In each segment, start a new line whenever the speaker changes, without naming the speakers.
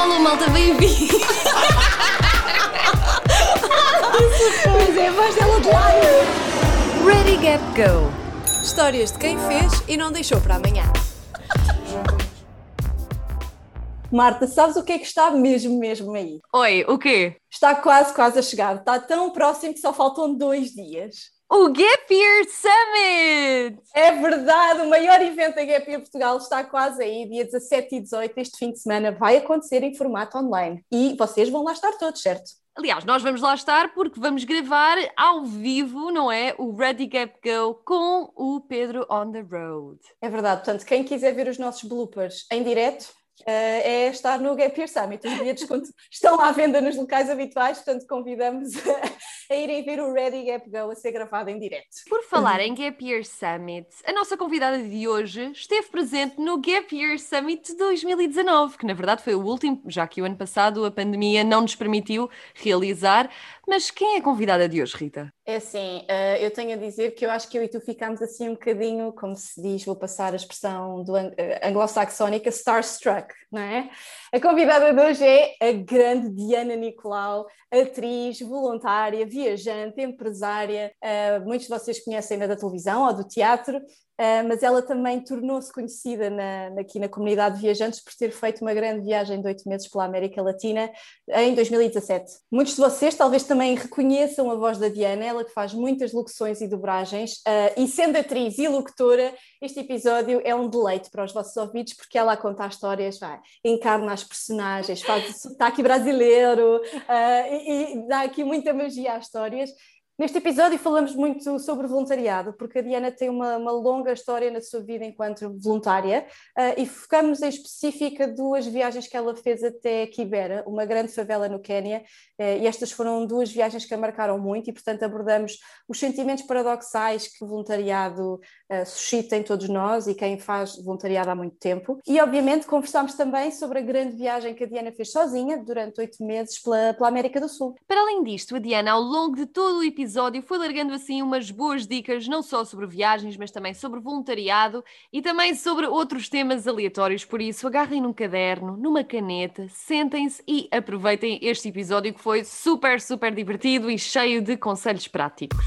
alô, malta, bem-vindo!
Pois é, a voz dela de lado.
Ready, Gap, Go! Histórias de quem fez e não deixou para amanhã.
Marta, sabes o que é que está mesmo, mesmo aí?
Oi, o quê?
Está quase, quase a chegar. Está tão próximo que só faltam dois dias.
O Gap Year Summit!
É verdade, o maior evento da Gap Year Portugal está quase aí, dia 17 e 18, este fim de semana, vai acontecer em formato online. E vocês vão lá estar todos, certo?
Aliás, nós vamos lá estar porque vamos gravar ao vivo, não é? O Ready Gap Go com o Pedro on the road.
É verdade, portanto, quem quiser ver os nossos bloopers em direto, é estar no Gap Year Summit. Os bilhetes estão à venda nos locais habituais, portanto convidamos a, a, irem ver o Ready Gap Go a ser gravado em direto.
Por falar em Gap Year Summit, a nossa convidada de hoje esteve presente no Gap Year Summit 2019, que na verdade foi o último, já que o ano passado a pandemia não nos permitiu realizar. Mas quem é a convidada de hoje, Rita?
É assim, uh, eu tenho a dizer que eu acho que eu e tu ficámos assim um bocadinho, como se diz, vou passar a expressão do eh, anglo-saxónica, starstruck, não é? A convidada de hoje é a grande Diana Nicolau, atriz, voluntária, viajante, empresária. Uh, muitos de vocês conhecem-na da televisão ou do teatro, Uh, mas ela também tornou-se conhecida na, aqui na comunidade de viajantes por ter feito uma grande viagem de oito meses pela América Latina em 2017. Muitos de vocês talvez também reconheçam a voz da Diana, ela que faz muitas locuções e dobragens, uh, e sendo atriz e locutora, este episódio é um deleite para os vossos ouvidos, porque ela a contar histórias, vai, encarna as personagens, faz o sotaque brasileiro uh, e, e dá aqui muita magia às histórias. Neste episódio falamos muito sobre voluntariado, porque a Diana tem uma, uma longa história na sua vida enquanto voluntária uh, e focamos em específica duas viagens que ela fez até Kibera, uma grande favela no Quênia, uh, e estas foram duas viagens que a marcaram muito e, portanto, abordamos os sentimentos paradoxais que o voluntariado uh, suscita em todos nós e quem faz voluntariado há muito tempo. E, obviamente, conversámos também sobre a grande viagem que a Diana fez sozinha durante oito meses pela, pela América do Sul.
Para além disto, a Diana, ao longo de todo o episódio, episódio foi largando assim umas boas dicas, não só sobre viagens, mas também sobre voluntariado e também sobre outros temas aleatórios. Por isso, agarrem num caderno, numa caneta, sentem-se e aproveitem este episódio que foi super, super divertido e cheio de conselhos práticos.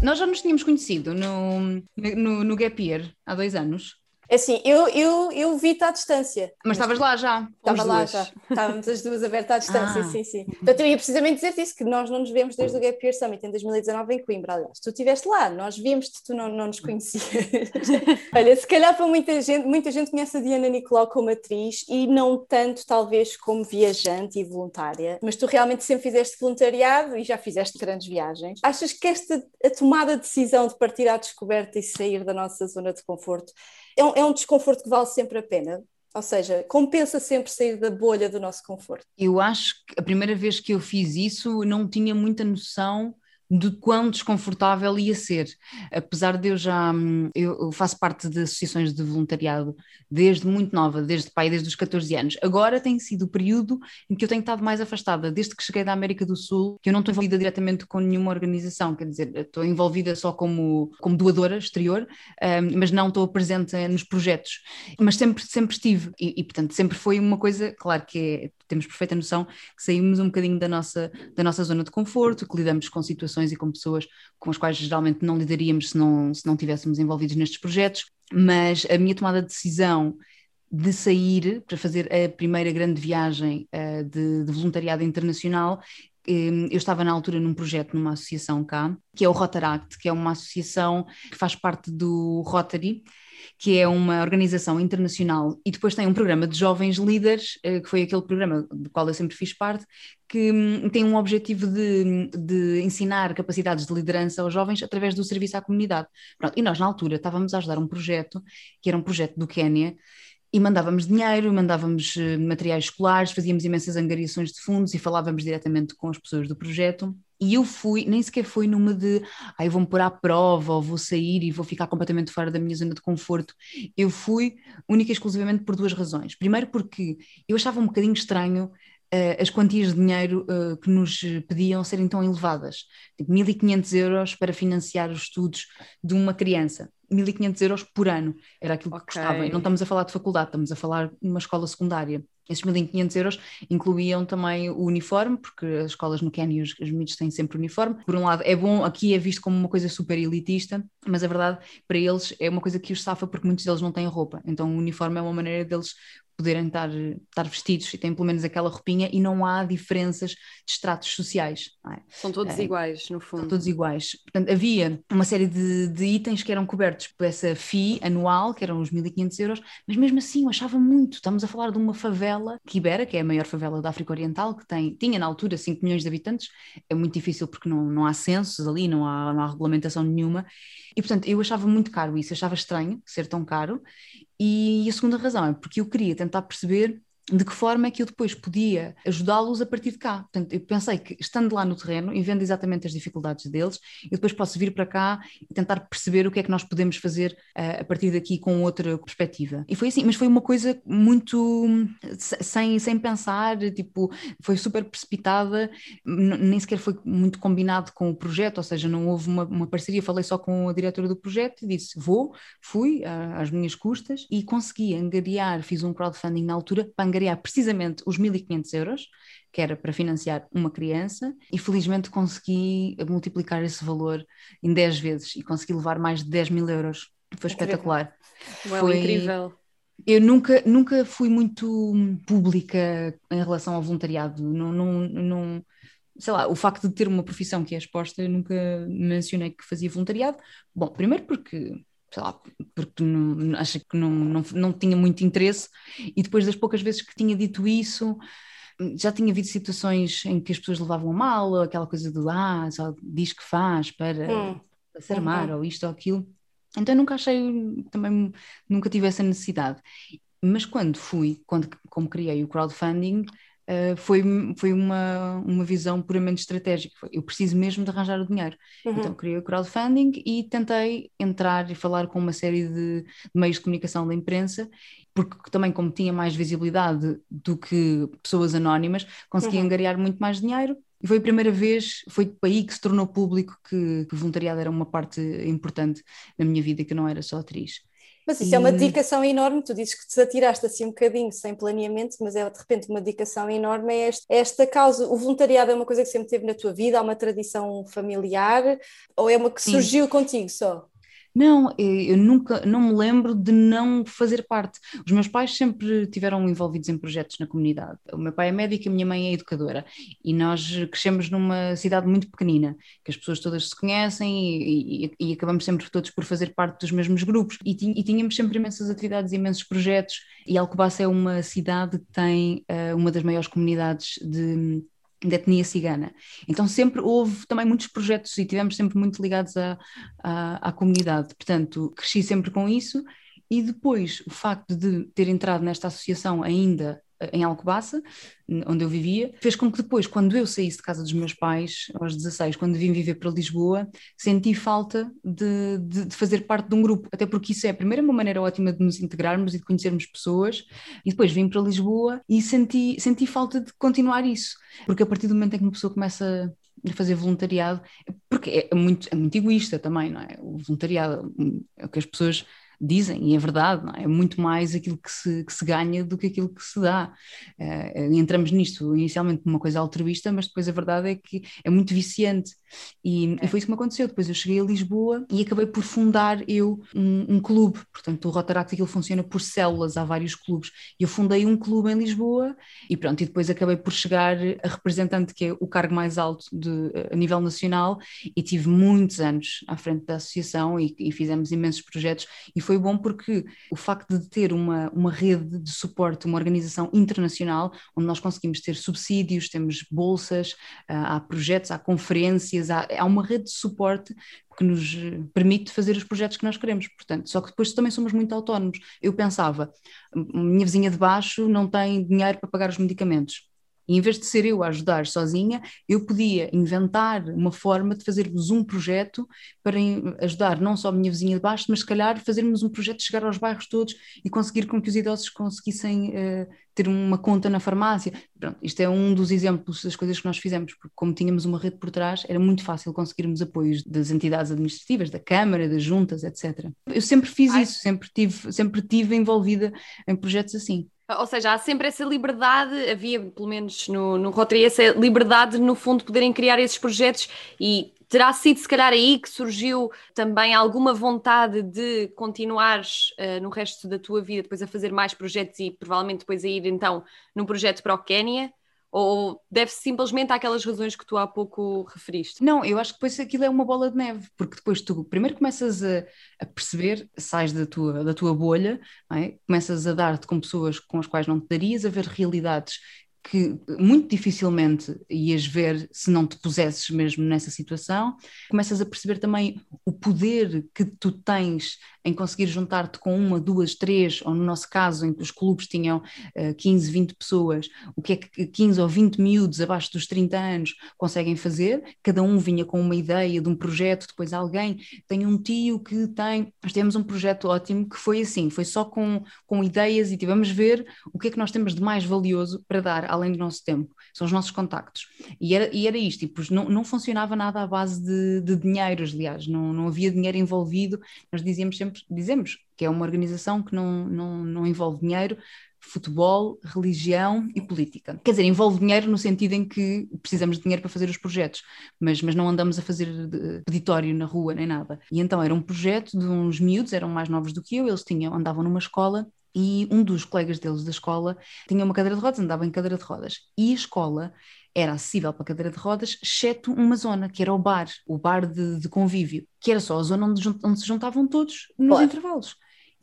Nós já nos tínhamos conhecido no, no, no Gap Year há dois anos.
É assim, eu, eu, eu vi-te à distância.
Mas estavas lá já?
Estava lá já. Estávamos as duas abertas à distância, ah. sim, sim. Portanto, eu ia precisamente dizer isso, que nós não nos vemos desde o Gap Year Summit em 2019 em Coimbra, aliás. Tu estiveste lá, nós vimos-te, tu não, não nos conhecias. Olha, se calhar para muita gente, muita gente conhece a Diana Nicolau como atriz e não tanto, talvez, como viajante e voluntária, mas tu realmente sempre fizeste voluntariado e já fizeste grandes viagens. Achas que esta a tomada de decisão de partir à descoberta e sair da nossa zona de conforto é um, é um desconforto que vale sempre a pena. Ou seja, compensa sempre sair da bolha do nosso conforto.
Eu acho que a primeira vez que eu fiz isso não tinha muita noção de quão desconfortável ia ser. Apesar de eu já. Hum, eu faço parte de associações de voluntariado desde muito nova, desde pai, desde os 14 anos. Agora tem sido o período em que eu tenho estado mais afastada, desde que cheguei da América do Sul, que eu não estou envolvida diretamente com nenhuma organização, quer dizer, estou envolvida só como, como doadora exterior, um, mas não estou presente nos projetos. Mas sempre, sempre estive, e, e portanto sempre foi uma coisa, claro que é, temos perfeita noção que saímos um bocadinho da nossa, da nossa zona de conforto, que lidamos com situações e com pessoas com as quais geralmente não lidaríamos se não, se não tivéssemos envolvidos nestes projetos, mas a minha tomada de decisão de sair para fazer a primeira grande viagem uh, de, de, voluntariado internacional. Um, eu estava na altura num projeto numa associação cá, que é o Rotaract, que é uma associação que faz parte do Rotary, que é uma organização internacional, e depois tem um programa de jovens líderes, eh, que foi aquele programa do qual eu sempre fiz parte, que hum, tem um objetivo de, de ensinar capacidades de liderança aos jovens através do serviço à comunidade. Pronto, e nós, na altura, estávamos a ajudar um projeto, que era um projeto do Quénia, e mandávamos dinheiro, mandávamos eh, materiais escolares, fazíamos imensas angariações de fundos e falávamos diretamente com as pessoas do projeto. E eu fui, nem sequer foi numa de, ah, vou-me pôr à prova, ou vou sair e vou ficar completamente fora da minha zona de conforto. Eu fui única e exclusivamente por duas razões. Primeiro, porque eu achava um bocadinho estranho as quantias de dinheiro que nos pediam serem tão elevadas. Tipo, 1.500 euros para financiar os estudos de uma criança. 1.500 euros por ano, era aquilo que okay. custava. E não estamos a falar de faculdade, estamos a falar de uma escola secundária. Esses 1.500 euros incluíam também o uniforme, porque as escolas no Quênia os, os meninos têm sempre uniforme. Por um lado, é bom, aqui é visto como uma coisa super elitista, mas a verdade, para eles, é uma coisa que os safa porque muitos deles não têm roupa. Então o uniforme é uma maneira deles poderem estar, estar vestidos e têm pelo menos aquela roupinha e não há diferenças de estratos sociais. É?
São todos é, iguais, no fundo.
São todos iguais. Portanto, havia uma série de, de itens que eram cobertos por essa FII anual, que eram os 1.500 euros, mas mesmo assim eu achava muito. Estamos a falar de uma favela, Kibera, que é a maior favela da África Oriental, que tem, tinha na altura 5 milhões de habitantes. É muito difícil porque não, não há censos ali, não há, não há regulamentação nenhuma. E portanto, eu achava muito caro isso, achava estranho ser tão caro. E a segunda razão é porque eu queria tentar perceber de que forma é que eu depois podia ajudá-los a partir de cá. Portanto, eu pensei que estando lá no terreno e vendo exatamente as dificuldades deles, eu depois posso vir para cá e tentar perceber o que é que nós podemos fazer uh, a partir daqui com outra perspectiva. E foi assim, mas foi uma coisa muito sem, sem pensar, tipo, foi super precipitada, nem sequer foi muito combinado com o projeto, ou seja, não houve uma, uma parceria, falei só com a diretora do projeto e disse, vou, fui às minhas custas e consegui angariar, fiz um crowdfunding na altura para angariar precisamente os 1.500 euros, que era para financiar uma criança, e felizmente consegui multiplicar esse valor em 10 vezes e consegui levar mais de 10 mil euros. Foi incrível. espetacular.
Foi incrível.
Eu nunca, nunca fui muito pública em relação ao voluntariado. Não, não, não, sei lá, o facto de ter uma profissão que é exposta, eu nunca mencionei que fazia voluntariado. Bom, primeiro porque sei lá, porque não, acho que não, não, não tinha muito interesse, e depois das poucas vezes que tinha dito isso, já tinha havido situações em que as pessoas levavam a mal, aquela coisa do ah, só diz que faz para, hum. para se armar, uhum. ou isto ou aquilo. Então nunca achei, também nunca tive essa necessidade. Mas quando fui, quando como criei o crowdfunding, Uh, foi, foi uma, uma visão puramente estratégica. Eu preciso mesmo de arranjar o dinheiro. Uhum. Então criei o crowdfunding e tentei entrar e falar com uma série de, de meios de comunicação da imprensa, porque também, como tinha mais visibilidade do que pessoas anónimas, consegui uhum. angariar muito mais dinheiro. E foi a primeira vez, foi aí que se tornou público que, que o voluntariado era uma parte importante na minha vida, que eu não era só atriz.
Mas isso e... é uma dedicação enorme, tu dizes que te atiraste assim um bocadinho sem planeamento, mas é de repente uma dedicação enorme a esta, a esta causa. O voluntariado é uma coisa que sempre teve na tua vida, há uma tradição familiar, ou é uma que surgiu Sim. contigo só?
Não, eu nunca, não me lembro de não fazer parte. Os meus pais sempre tiveram envolvidos em projetos na comunidade. O meu pai é médico, a minha mãe é educadora e nós crescemos numa cidade muito pequenina, que as pessoas todas se conhecem e, e, e acabamos sempre todos por fazer parte dos mesmos grupos e, e, tínhamos sempre imensas atividades, imensos projetos e Alcobaça é uma cidade que tem uh, uma das maiores comunidades de da etnia cigana. Então sempre houve também muitos projetos e tivemos sempre muito ligados à, à, à comunidade. Portanto, cresci sempre com isso e depois o facto de ter entrado nesta associação ainda em Alcobaça, onde eu vivia, fez com que depois, quando eu saísse de casa dos meus pais, aos 16, quando vim viver para Lisboa, senti falta de, de, de, fazer parte de um grupo, até porque isso é, primeiro, uma maneira ótima de nos integrarmos e de conhecermos pessoas, e depois vim para Lisboa e senti, senti falta de continuar isso, porque a partir do momento em que uma pessoa começa a fazer voluntariado, porque é muito, é muito egoísta também, não é? O voluntariado é o que as pessoas dizem, e é verdade, é? é? muito mais aquilo que se, que se ganha do que aquilo que se dá. Uh, entramos nisto inicialmente numa coisa altruísta, mas depois a verdade é que é muito viciante. E, é. e foi isso que me aconteceu. Depois eu cheguei a Lisboa e acabei por fundar eu um, um clube. Portanto, o Rotaract aquilo funciona por células, há vários clubes. Eu fundei um clube em Lisboa e pronto, e depois acabei por chegar a representante, que é o cargo mais alto de, a nível nacional, e tive muitos anos à frente da associação e, e fizemos imensos projetos. E foi bom porque o facto de ter uma, uma rede de suporte, uma organização internacional, onde nós conseguimos ter subsídios, temos bolsas, há projetos, há conferências há, há uma rede de suporte que nos permite fazer os projetos que nós queremos. Portanto, só que depois também somos muito autónomos. Eu pensava, minha vizinha de baixo não tem dinheiro para pagar os medicamentos. E em vez de ser eu a ajudar sozinha, eu podia inventar uma forma de fazermos um projeto para ajudar não só a minha vizinha de baixo, mas se calhar fazermos um projeto de chegar aos bairros todos e conseguir com que os idosos conseguissem uh, ter uma conta na farmácia. Pronto, isto é um dos exemplos das coisas que nós fizemos, porque como tínhamos uma rede por trás, era muito fácil conseguirmos apoios das entidades administrativas, da Câmara, das juntas, etc. Eu sempre fiz Ai. isso, sempre tive, sempre tive envolvida em projetos assim.
Ou seja, há sempre essa liberdade, havia pelo menos no, no Rotary essa liberdade no fundo poderem criar esses projetos e terá sido se calhar aí que surgiu também alguma vontade de continuares uh, no resto da tua vida depois a fazer mais projetos e provavelmente depois a ir então num projeto para o Quénia? Ou deve-se simplesmente àquelas razões que tu há pouco referiste?
Não, eu acho que depois aquilo é uma bola de neve, porque depois tu primeiro começas a, a perceber, sais da tua, da tua bolha, é? começas a dar-te com pessoas com as quais não te darias, a ver realidades que muito dificilmente ias ver se não te pusesses mesmo nessa situação. Começas a perceber também o poder que tu tens em conseguir juntar-te com uma, duas, três, ou no nosso caso, em que os clubes tinham uh, 15, 20 pessoas, o que é que 15 ou 20 miúdos abaixo dos 30 anos conseguem fazer? Cada um vinha com uma ideia de um projeto, depois alguém tem um tio que tem. Nós temos um projeto ótimo que foi assim, foi só com, com ideias e tivemos ver o que é que nós temos de mais valioso para dar além do nosso tempo, são os nossos contactos. E era, e era isto, tipo, não, não funcionava nada à base de, de aliás, não, não havia dinheiro envolvido, nós dizíamos sempre, dizemos que é uma organização que não, não, não envolve dinheiro, futebol, religião e política. Quer dizer, envolve dinheiro no sentido em que precisamos de dinheiro para fazer os projetos, mas, mas não andamos a fazer peditório na rua nem nada. E então era um projeto de uns miúdos, eram mais novos do que eu, eles tinham, andavam numa escola e um dos colegas deles da escola tinha uma cadeira de rodas, andava em cadeira de rodas. E a escola era acessível para cadeira de rodas, exceto uma zona, que era o bar, o bar de, de convívio, que era só a zona onde, onde se juntavam todos nos claro. intervalos.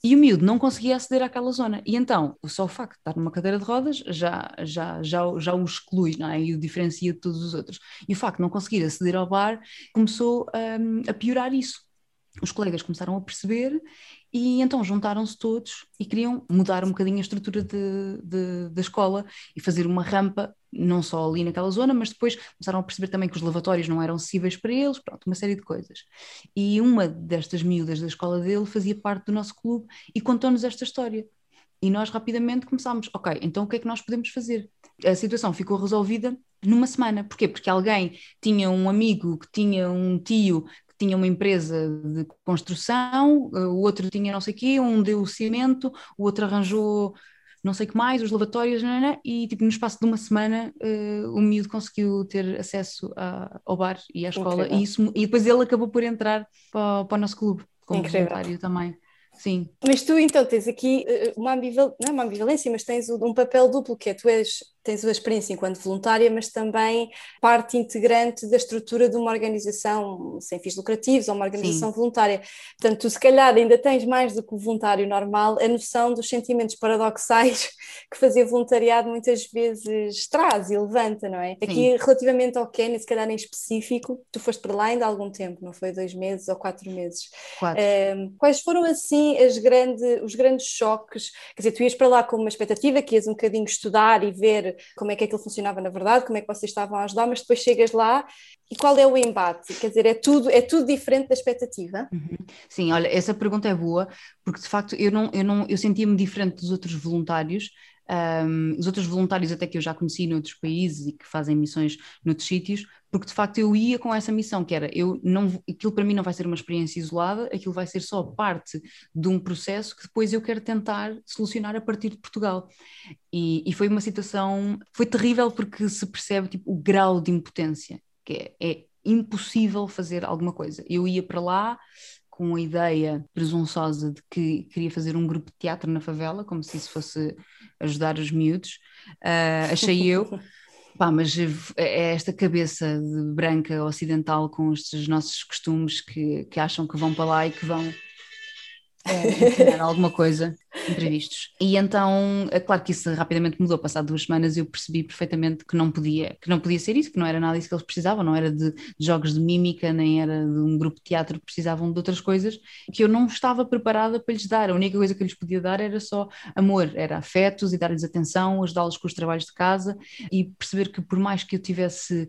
E o miúdo não conseguia aceder àquela zona. E então, só o facto de estar numa cadeira de rodas já, já, já, já o exclui não é? e o diferencia de todos os outros. E o facto de não conseguir aceder ao bar começou um, a piorar isso. Os colegas começaram a perceber e então juntaram-se todos e queriam mudar um bocadinho a estrutura de, de, da escola e fazer uma rampa, não só ali naquela zona, mas depois começaram a perceber também que os lavatórios não eram acessíveis para eles, pronto, uma série de coisas. E uma destas miúdas da escola dele fazia parte do nosso clube e contou-nos esta história. E nós rapidamente começámos, ok, então o que é que nós podemos fazer? A situação ficou resolvida numa semana. Porquê? Porque alguém tinha um amigo que tinha um tio tinha uma empresa de construção, eh, o outro tinha não sei o quê, um deu o cimento, o outro arranjou não sei o que mais, os lavatórios, não, não, e tipo, no espaço de uma semana uh, o miúdo conseguiu ter acesso a, ao bar e à escola e, isso, e depois ele acabou por entrar para, para o nosso clube como Incrível. voluntário também. Sim.
Mas tu então tens aqui eh, uma, ambival... não é uma ambivalência, mas tens um papel duplo, que é tu és tens a experiência enquanto voluntária, mas também parte integrante da estrutura de uma organização sem fins lucrativos ou uma organização Sim. voluntária. Portanto, tu se calhar ainda tens mais do que o voluntário normal a noção dos sentimentos paradoxais que fazer voluntariado muitas vezes traz e levanta, não é? Sim. Aqui, relativamente ao Quênia, se calhar em específico, tu foste para lá ainda há algum tempo, não foi? Dois meses ou quatro meses.
Quatro. Um,
quais foram, assim, as grande, os grandes choques? Quer dizer, tu ias para lá com uma expectativa que ias um bocadinho estudar e ver como é que aquilo funcionava na verdade, como é que vocês estavam a ajudar, mas depois chegas lá e qual é o embate? Quer dizer, é tudo, é tudo diferente da expectativa?
Uhum. Sim, olha, essa pergunta é boa, porque de facto eu não, eu não, eu sentia-me diferente dos outros voluntários, um, os outros voluntários até que eu já conheci noutros países e que fazem missões noutros sítios, porque de facto eu ia com essa missão, que era, eu não, aquilo para mim não vai ser uma experiência isolada, aquilo vai ser só parte de um processo que depois eu quero tentar solucionar a partir de Portugal. E, e foi uma situação, foi terrível porque se percebe tipo, o grau de impotência, que é, é impossível fazer alguma coisa. Eu ia para lá, com a ideia presunçosa de que queria fazer um grupo de teatro na favela, como se isso fosse ajudar os miúdos, uh, achei eu. Pá, mas é esta cabeça branca ocidental com estes nossos costumes que, que acham que vão para lá e que vão é, alguma coisa. imprevistos. E então, é claro que isso rapidamente mudou, passado duas semanas eu percebi perfeitamente que não podia, que não podia ser isso, que não era nada isso que eles precisavam, não era de, de jogos de mímica, nem era de um grupo de teatro precisavam de outras coisas, que eu não estava preparada para lhes dar, a única coisa que eu lhes podia dar era só amor, era afetos e dar-lhes atenção, ajudá-los com os trabalhos de casa e perceber que por mais que eu tivesse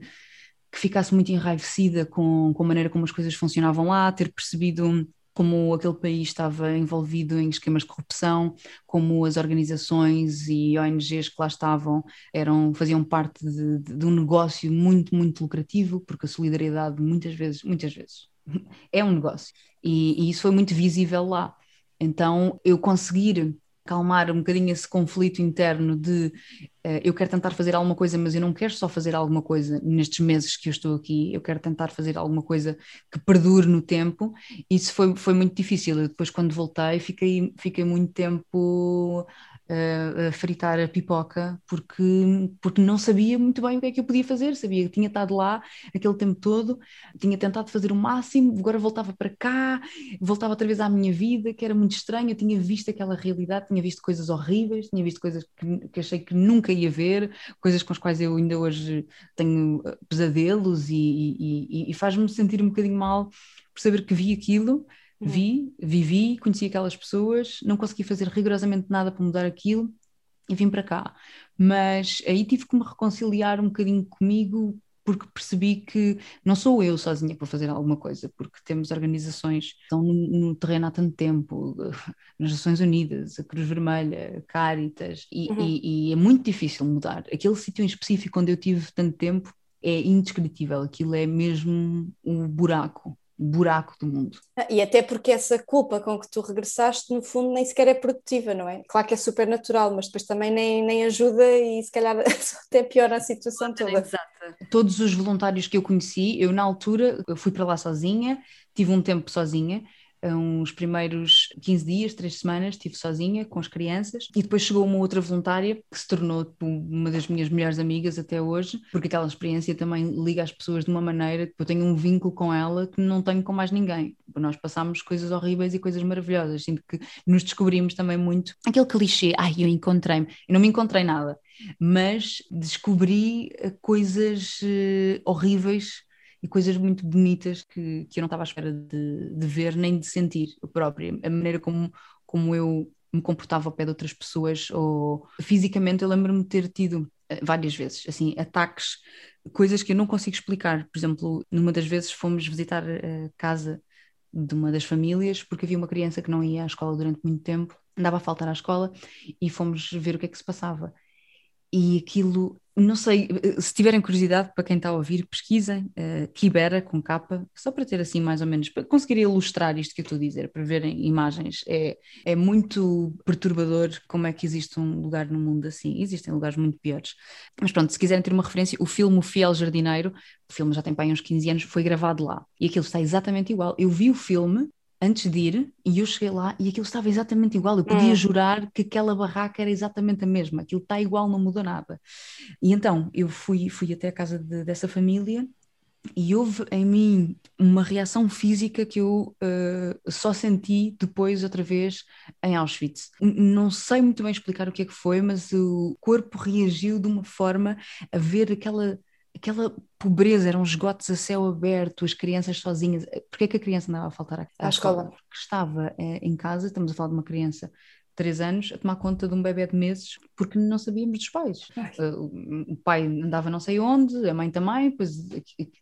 que ficasse muito enraivecida com, com a maneira como as coisas funcionavam lá, ter percebido como aquele país estava envolvido em esquemas de corrupção, como as organizações e ONGs que lá estavam eram, faziam parte de, de, um negócio muito, muito lucrativo, porque a solidariedade muitas vezes, muitas vezes, é um negócio. E, e isso foi muito visível lá. Então, eu conseguir acalmar um bocadinho esse conflito interno de uh, eu quero tentar fazer alguma coisa, mas eu não quero só fazer alguma coisa nestes meses que eu estou aqui, eu quero tentar fazer alguma coisa que perdure no tempo. Isso foi, foi muito difícil. Eu depois, quando voltei, fiquei, fiquei muito tempo a fritar a pipoca porque, porque não sabia muito bem o que é que eu podia fazer, sabia que tinha estado lá aquele tempo todo, tinha tentado fazer o máximo, agora voltava para cá, voltava outra vez à minha vida, que era muito estranho, eu tinha visto aquela realidade, tinha visto coisas horríveis, tinha visto coisas que, que achei que nunca ia ver, coisas com as quais eu ainda hoje tenho eh, pesadelos e, e, e, e faz-me sentir um bocadinho mal por saber que vi aquilo Vi, vivi, conheci aquelas pessoas, não consegui fazer rigorosamente nada para mudar aquilo e vim para cá. Mas aí tive que me reconciliar um bocadinho comigo porque percebi que não sou eu sozinha para fazer alguma coisa, porque temos organizações que estão no, no terreno há tanto tempo, nas Nações Unidas, a Cruz Vermelha, a Caritas, e, uhum. e, e é muito difícil mudar. Aquele sítio em específico onde eu tive tanto tempo é indescritível, aquilo é mesmo um buraco buraco do mundo.
Ah, e até porque essa culpa com que tu regressaste, no fundo, nem sequer é produtiva, não é? Claro que é super natural, mas depois também nem, nem ajuda e se calhar até piora a situação toda. Exato.
Todos os voluntários que eu conheci, eu na altura eu fui para lá sozinha, tive um tempo sozinha, uns primeiros 15 dias, 3 semanas, estive sozinha com as crianças. E depois chegou uma outra voluntária que se tornou tipo, uma das minhas melhores amigas até hoje, porque aquela experiência também liga as pessoas de uma maneira que eu tenho um vínculo com ela que não tenho com mais ninguém. Nós passámos coisas horríveis e coisas maravilhosas, sinto que nos descobrimos também muito. Aquele clichê, ai, eu encontrei-me, eu não me encontrei nada, mas descobri eh, coisas uh, horríveis e coisas muito bonitas que, que eu não estava à espera de, de ver nem de sentir eu própria. A maneira como, como eu me comportava ao pé de outras pessoas ou fisicamente eu lembro-me de ter tido eh, várias vezes, assim, ataques, coisas que eu não consigo explicar. Por exemplo, numa das vezes fomos visitar a casa de uma das famílias porque havia uma criança que não ia à escola durante muito tempo, andava a faltar à escola e fomos ver o que é que se passava. E aquilo não sei, se tiverem curiosidade, para quem está a ouvir, pesquisem uh, Kibera com capa, só para ter assim mais ou menos, para conseguir ilustrar isto que eu estou a dizer, para verem imagens. É, é muito perturbador como é que existe um lugar no mundo assim. Existem lugares muito piores. Mas pronto, se quiserem ter uma referência, o filme O Fiel Jardineiro, o filme já tem para aí uns 15 anos, foi gravado lá. E aquilo está exatamente igual. Eu vi o filme antes de ir e eu cheguei lá e aquilo estava exatamente igual. Eu podia hum. jurar que aquela barraca era exatamente a mesma, aquilo está igual, não mudou nada. E então eu fui, fui até a casa de, dessa família e houve em mim uma reação física que eu uh, só senti depois, outra vez, em Auschwitz. Não sei muito bem explicar o que é que foi, mas o corpo reagiu de uma forma a ver aquela aquela pobreza, eram esgotos a céu aberto, as crianças sozinhas. Porquê é que a criança andava a faltar à, à, escola? escola? Porque estava eh, em casa, estamos a falar de uma criança três anos a tomar conta de um bebê de meses porque não sabíamos dos pais. Uh, o pai andava não sei onde, a mãe também, pois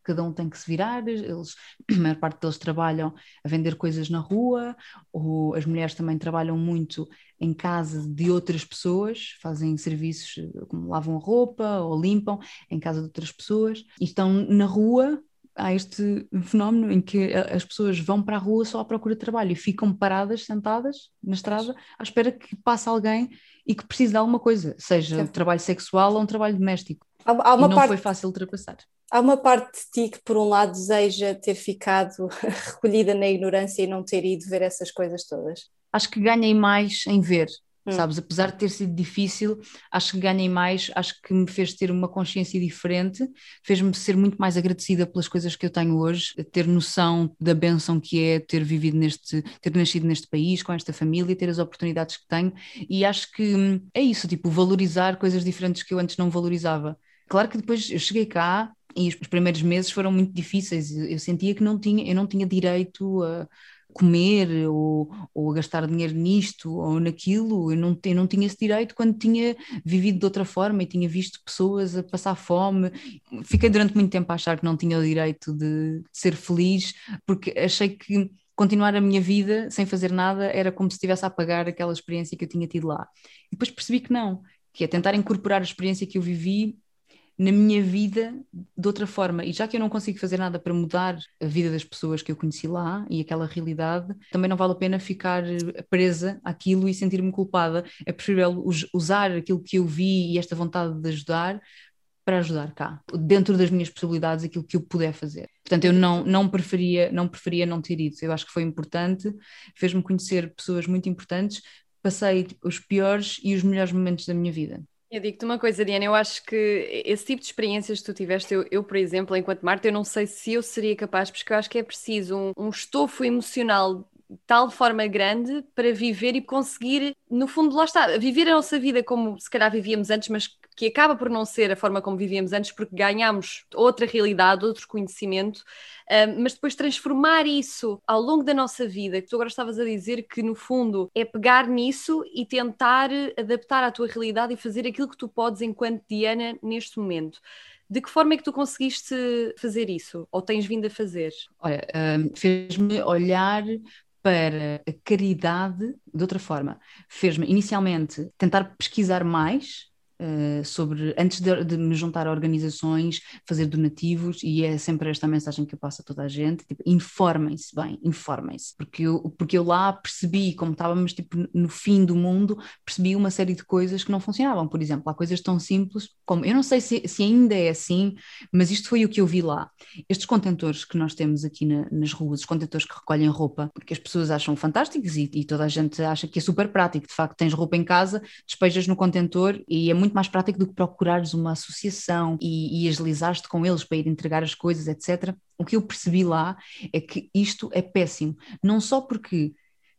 cada um tem que se virar, eles, a maior parte deles trabalham a vender coisas na rua, ou as mulheres também trabalham muito em casa de outras pessoas, fazem serviços como lavam a roupa ou limpam em casa de outras pessoas e estão na rua há este fenómeno em que as pessoas vão para a rua só à procura de trabalho e ficam paradas, sentadas na estrada, à espera que passe alguém e que precise de alguma coisa, seja um trabalho sexual ou um trabalho doméstico. Há, há uma e não parte, foi fácil ultrapassar.
Há uma parte de ti que, por um lado, deseja ter ficado recolhida na ignorância e não ter ido ver essas coisas todas.
Acho que ganhei mais em ver Hum. Sabes, apesar de ter sido difícil, acho que ganhei mais, acho que me fez ter uma consciência diferente, fez-me ser muito mais agradecida pelas coisas que eu tenho hoje, ter noção da benção que é ter vivido neste, ter nascido neste país, com esta família, ter as oportunidades que tenho, e acho que hum, é isso, tipo, valorizar coisas diferentes que eu antes não valorizava. Claro que depois eu cheguei cá e os primeiros meses foram muito difíceis, eu sentia que não tinha, eu não tinha direito a comer ou, ou gastar dinheiro nisto ou naquilo, eu não, eu não tinha esse direito quando tinha vivido de outra forma e tinha visto pessoas a passar fome. Fiquei durante muito tempo a achar que não tinha o direito de, de ser feliz, porque achei que continuar a minha vida sem fazer nada era como se estivesse a pagar aquela experiência que eu tinha tido lá. E depois percebi que não, que é tentar incorporar a experiência que eu vivi na minha vida de outra forma. E já que eu não consigo fazer nada para mudar a vida das pessoas que eu conheci lá e aquela realidade, também não vale a pena ficar presa àquilo e sentir-me culpada. É preferível usar aquilo que eu vi e esta vontade de ajudar para ajudar cá, dentro das minhas possibilidades, aquilo que eu puder fazer. Portanto, eu não, não, preferia, não preferia não ter ido. Eu acho que foi importante, fez-me conhecer pessoas muito importantes, passei os piores e os melhores momentos da minha vida.
Eu digo-te uma coisa, Diana, eu acho que esse tipo de experiências que tu tiveste, eu, eu, por exemplo, enquanto Marta, eu não sei se eu seria capaz, porque eu acho que é preciso um, um estofo emocional tal forma grande para viver e conseguir, no fundo, lá está, viver a nossa vida como se calhar vivíamos antes, mas que acaba por não ser a forma como vivíamos antes, porque ganhamos outra realidade, outro conhecimento, mas depois transformar isso ao longo da nossa vida, que tu agora estavas a dizer que no fundo é pegar nisso e tentar adaptar à tua realidade e fazer aquilo que tu podes enquanto Diana neste momento. De que forma é que tu conseguiste fazer isso? Ou tens vindo a fazer?
Olha, um, fez-me olhar para a caridade de outra forma. Fez-me inicialmente tentar pesquisar mais Uh, sobre antes de, de, me juntar a organizações, fazer donativos, e é sempre esta mensagem que eu passo a toda a gente: tipo, informem-se bem, informem-se, porque eu, porque eu lá percebi, como estávamos tipo, no fim do mundo, percebi uma série de coisas que não funcionavam. Por exemplo, há coisas tão simples como eu não sei se, se ainda é assim, mas isto foi o que eu vi lá. Estes contentores que nós temos aqui na, nas ruas, os contentores que recolhem roupa, que as pessoas acham fantásticos e, e toda a gente acha que é super prático. De facto, tens roupa em casa, despejas no contentor e é muito muito mais prático do que procurares uma associação e, e agilizares-te com eles para ir entregar as coisas, etc. O que eu percebi lá é que isto é péssimo, não só porque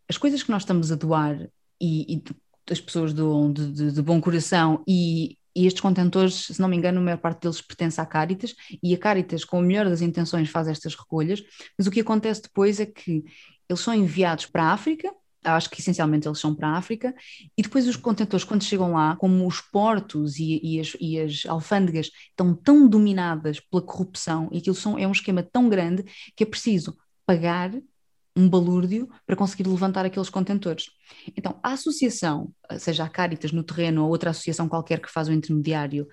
as coisas que nós estamos a doar e, e as pessoas doam de, de, de bom coração e, e estes contentores, se não me engano, a maior parte deles pertence à Caritas, e a Caritas, com a melhor das intenções, faz estas recolhas, mas o que acontece depois é que eles são enviados para a África, acho que essencialmente eles são para a África, e depois os contentores, quando chegam lá, como os portos e, e, as, e as, alfândegas estão tão dominadas pela corrupção, e aquilo são, é um esquema tão grande que é preciso pagar um balúrdio para conseguir levantar aqueles contentores. Então, a associação, seja a Caritas no terreno ou outra associação qualquer que faz o intermediário,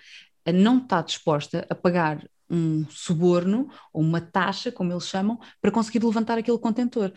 não está disposta a pagar um suborno ou uma taxa, como eles chamam, para conseguir levantar aquele contentor.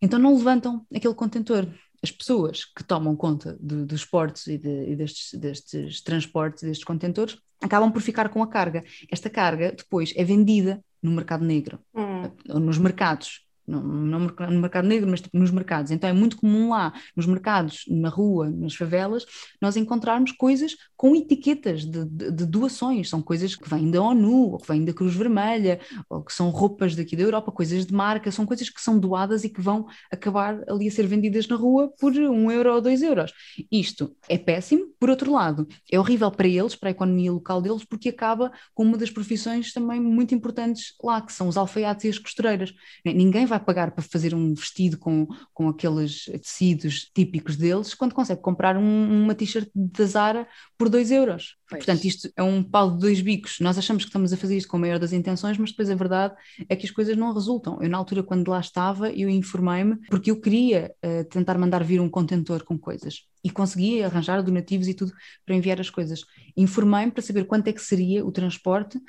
Então não levantam aquele contentor. As pessoas que tomam conta de, dos portos e, de, e destes, destes transportes, destes contentores, acabam por ficar com a carga. Esta carga depois é vendida no mercado negro, hum. ou nos mercados não, não no mercado negro, mas tipo, nos mercados. Então é muito comum lá, nos mercados, na rua, nas favelas, nós encontrarmos coisas com etiquetas de, de, de, doações. São coisas que vêm da ONU, ou que vêm da Cruz Vermelha, ou que são roupas daqui da Europa, coisas de marca, são coisas que são doadas e que vão acabar ali a ser vendidas na rua por um euro ou dois euros. Isto é péssimo. Por outro lado, é horrível para eles, para a economia local deles, porque acaba com uma das profissões também muito importantes lá, que são os alfaiates e as costureiras. Ninguém vai pagar para fazer um vestido com, com aqueles tecidos típicos deles, quando consegue comprar um, uma t-shirt da Zara por 2 euros. Pois. Portanto, isto é um pau de dois bicos. Nós achamos que estamos a fazer isto com a maior das intenções, mas depois a verdade é que as coisas não resultam. Eu, na altura, quando lá estava, eu informei-me porque eu queria uh, tentar mandar vir um contentor com coisas e consegui arranjar donativos e tudo para enviar as coisas. Informei-me para saber quanto é que seria o transporte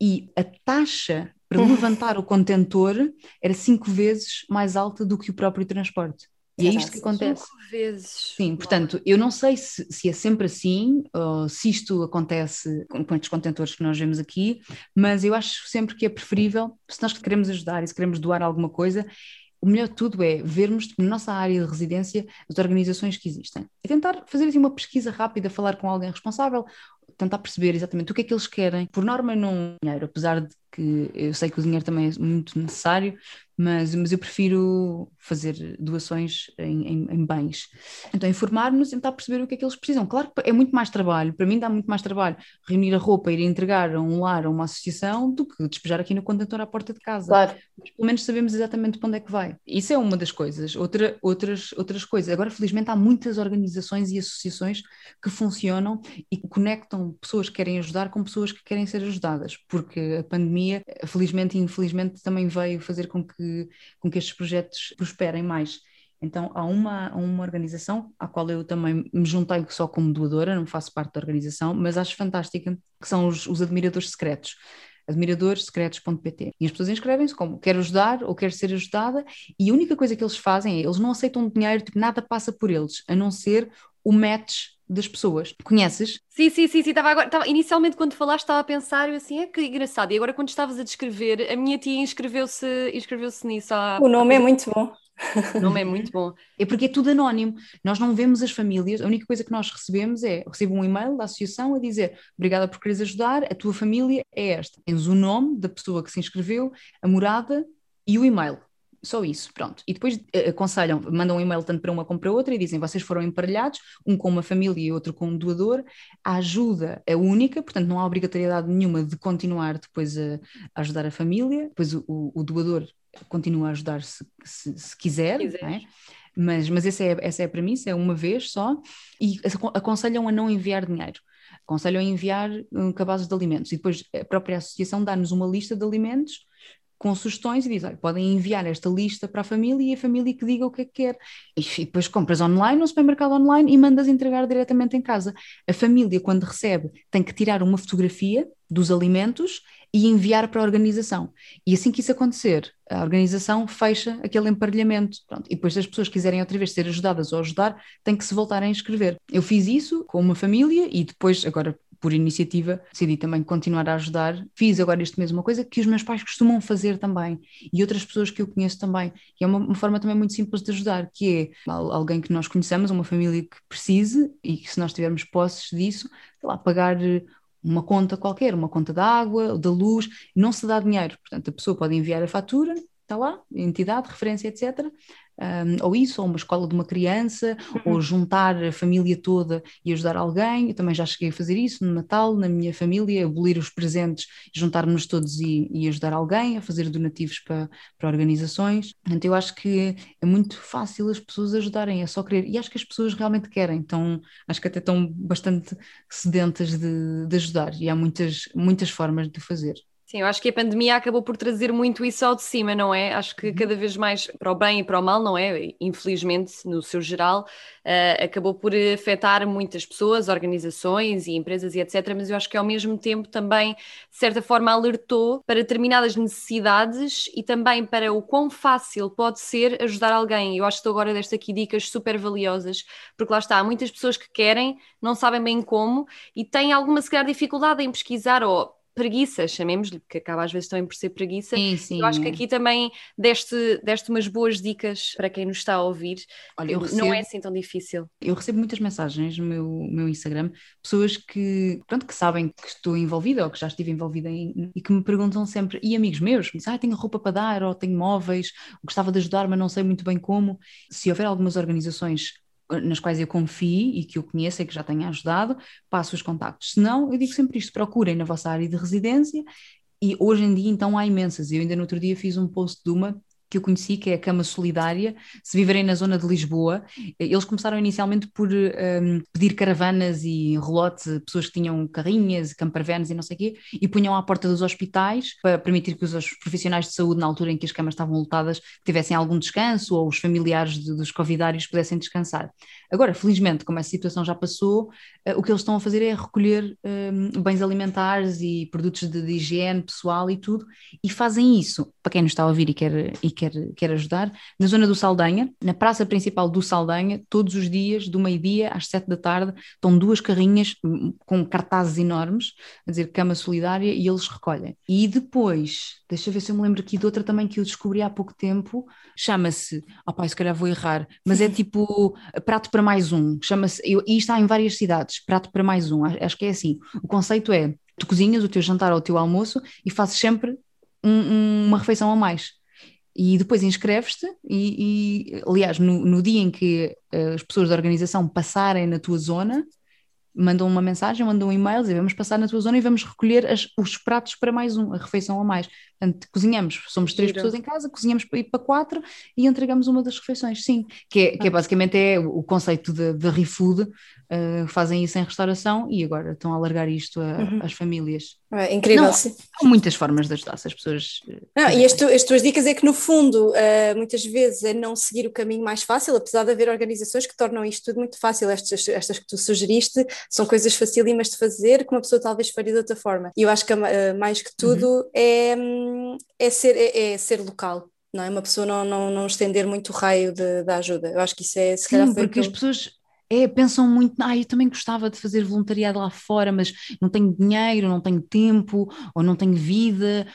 e a taxa para levantar o contentor era cinco vezes mais alta do que o próprio transporte. E é isto que acontece.
Cinco vezes.
Sim, portanto, eu não sei se, se é sempre assim, ou se isto acontece com, com estes contentores que nós vemos aqui, mas eu acho sempre que é preferível, se nós queremos ajudar e se queremos doar alguma coisa, o melhor de tudo é vermos na nossa área de residência as organizações que existem. É tentar fazer assim, uma pesquisa rápida, falar com alguém responsável, tentar perceber exatamente o que é que eles querem. Por norma, não dinheiro, apesar de que eu sei que o dinheiro também é muito necessário, mas, mas eu prefiro fazer doações em, em, em bens. Então, informar-nos e tentar perceber o que é que eles precisam. Claro que é muito mais trabalho, para mim dá muito mais trabalho reunir a roupa, ir entregar a um lar, a uma associação, do que despejar aqui no contentor à porta de casa.
Claro.
Mas, pelo menos sabemos exatamente para onde é que vai. Isso é uma das coisas. Outra, outras, outras coisas. Agora, felizmente, há muitas organizações e associações que funcionam e que conectam pessoas que querem ajudar com pessoas que querem ser ajudadas, porque a pandemia, felizmente e infelizmente, também veio fazer com que com que estes projetos prosperem mais. Então, há uma, uma organização à qual eu também me juntei só como doadora, não faço parte da organização, mas acho fantástica, que são os, os admiradores secretos admiradorsecretos.pt e as pessoas inscrevem-se como quero ajudar ou quero ser ajudada e a única coisa que eles fazem é eles não aceitam dinheiro, tipo, nada passa por eles, a não ser o match das pessoas. Conheces?
Sim, sim, sim, sim. Estava agora, estava, inicialmente quando falaste estava a pensar, eu assim, é que engraçado. E agora quando estavas a descrever, a minha tia inscreveu-se inscreveu nisso. Há...
O nome é muito bom.
O nome é muito bom.
É porque é tudo anónimo. Nós não vemos as famílias. A única coisa que nós recebemos é recebo um e-mail da associação a dizer obrigada por quereres ajudar, a tua família é esta. Tens o nome da pessoa que se inscreveu, a morada e o e-mail só isso, pronto. E depois uh, aconselham, mandam um e-mail tanto para uma como para outra e dizem: vocês foram emparelhados, um com uma família e outro com um doador. A ajuda é única, portanto, não há obrigatoriedade nenhuma de continuar depois a, a ajudar a família. Depois o, o, o doador continua a ajudar se, se, se quiser, é? mas, mas essa, é, essa é a premissa, é uma vez só, e aconselham a não enviar dinheiro. Aconselham a enviar um, cabazes de alimentos e depois a própria associação dá-nos uma lista de alimentos com sugestões e diz, olha, podem enviar esta lista para a família e a família que diga o que é que quer. E depois compras online no supermercado online e mandas entregar diretamente em casa. A família, quando recebe, tem que tirar uma fotografia dos alimentos e enviar para a organização. E assim que isso acontecer, a organização fecha aquele emparelhamento. Pronto. E depois, se as pessoas quiserem outra vez ser ajudadas ou ajudar, têm que se voltar a inscrever. Eu fiz isso com uma família e depois, agora por iniciativa, decidi também continuar a ajudar. Fiz agora este mês uma coisa que os meus pais costumam fazer também e outras pessoas que eu conheço também. E é uma, uma forma também muito simples de ajudar, que é alguém que nós conheçamos, uma família que precise e que se nós tivermos posses disso, sei lá, pagar uma conta qualquer, uma conta da água, da luz, não se dá dinheiro. Portanto, a pessoa pode enviar a fatura, está lá, entidade, referência, etc um, ou isso, ou uma escola de uma criança, uhum. ou juntar a família toda e ajudar alguém. Eu também já cheguei a fazer isso no Natal, na minha família, abolir os presentes, juntar-nos todos e, e, ajudar alguém, a fazer donativos para, para organizações. Portanto, eu acho que é muito fácil as pessoas ajudarem, é só querer. E acho que as pessoas realmente querem, então acho que até estão bastante sedentas de, de ajudar, e há muitas, muitas formas de fazer.
Sim, eu acho que a pandemia acabou por trazer muito isso ao de cima, não é? Acho que uhum. cada vez mais para o bem e para o mal, não é? Infelizmente, no seu geral, uh, acabou por afetar muitas pessoas, organizações e empresas e etc. Mas eu acho que ao mesmo tempo também, de certa forma, alertou para determinadas necessidades e também para o quão fácil pode ser ajudar alguém. Eu acho que estou agora desta aqui dicas super valiosas, porque lá está, há muitas pessoas que querem, não sabem bem como e têm alguma, se calhar, dificuldade em pesquisar ou preguiça, chamemos-lhe, que acaba às vezes também por ser preguiça.
Sim, sim.
Eu acho que aqui também deste, deste umas boas dicas para quem nos está a ouvir. Olha, eu recebo, não é assim tão difícil.
Eu recebo muitas mensagens no meu, meu Instagram, pessoas que, pronto, que sabem que estou envolvida ou que já estive envolvida em, e que me perguntam sempre, e amigos meus, dizem, ah, tenho roupa para dar, ou tenho móveis, gostava de ajudar, mas não sei muito bem como. Se houver algumas organizações nas quais eu confio e que eu conheço e que já tenha ajudado, passo os contactos. Se não, eu digo sempre isto: procurem na vossa área de residência. E hoje em dia, então, há imensas. Eu ainda no outro dia fiz um post de uma que eu conheci, que é a Cama Solidária, se viverem na zona de Lisboa. Eles começaram inicialmente por um, pedir caravanas e relote, pessoas que tinham carrinhas, campervans e não sei o quê, e punham à porta dos hospitais para permitir que os profissionais de saúde, na altura em que as camas estavam lotadas, tivessem algum descanso ou os familiares de, dos convidários pudessem descansar. Agora, felizmente, como essa situação já passou, uh, o que eles estão a fazer é recolher um, bens alimentares e produtos de, de higiene pessoal e tudo, e fazem isso, para quem nos está a ouvir e quer, e quer, quer ajudar. Na zona do Saldanha, na praça principal do Saldanha, todos os dias, do meio-dia às sete da tarde, estão duas carrinhas hum, com cartazes enormes, a dizer cama solidária, e eles recolhem. E depois, deixa ver se eu me lembro aqui de outra também que eu descobri há pouco tempo, chama-se, oh pai, se calhar vou errar, mas é tipo prato para mais um, chama-se, e está em várias cidades, prato para mais um, acho que é assim. O conceito é, tu cozinhas o teu jantar ou o teu almoço e fazes sempre um, uma refeição a mais. E depois inscreves-te e, e, aliás, no, no dia em que uh, as pessoas da organização passarem na tua zona, mandam uma mensagem, mandam um e-mail, dizem vamos passar na tua zona e vamos recolher as, os pratos para mais um, a refeição a mais. Portanto, cozinhamos, somos três Giro. pessoas em casa, cozinhamos para quatro e entregamos uma das refeições, sim, que é, que é ah. basicamente é o conceito de, ReFood, uh, fazem isso em restauração e agora estão a alargar isto a, uhum. às famílias.
É incrível. Não,
há muitas formas de ajudar se as pessoas.
Eh, não, e as, tu, as, tuas dicas é que, no fundo, uh, muitas vezes é não seguir o caminho mais fácil, apesar de haver organizações que tornam isto tudo muito fácil. Estas, estas que tu sugeriste são coisas facílimas de fazer que uma pessoa talvez faria de outra forma. E eu acho que uh, mais que tudo uhum. é, é, ser, é, é ser local não é? Uma pessoa não, não, não estender muito o raio da ajuda. Eu acho que isso é, se
Sim, calhar, porque as pessoas é, pensam muito, ah, eu também gostava de fazer voluntariado lá fora, mas não tenho dinheiro, não tenho tempo, ou não tenho vida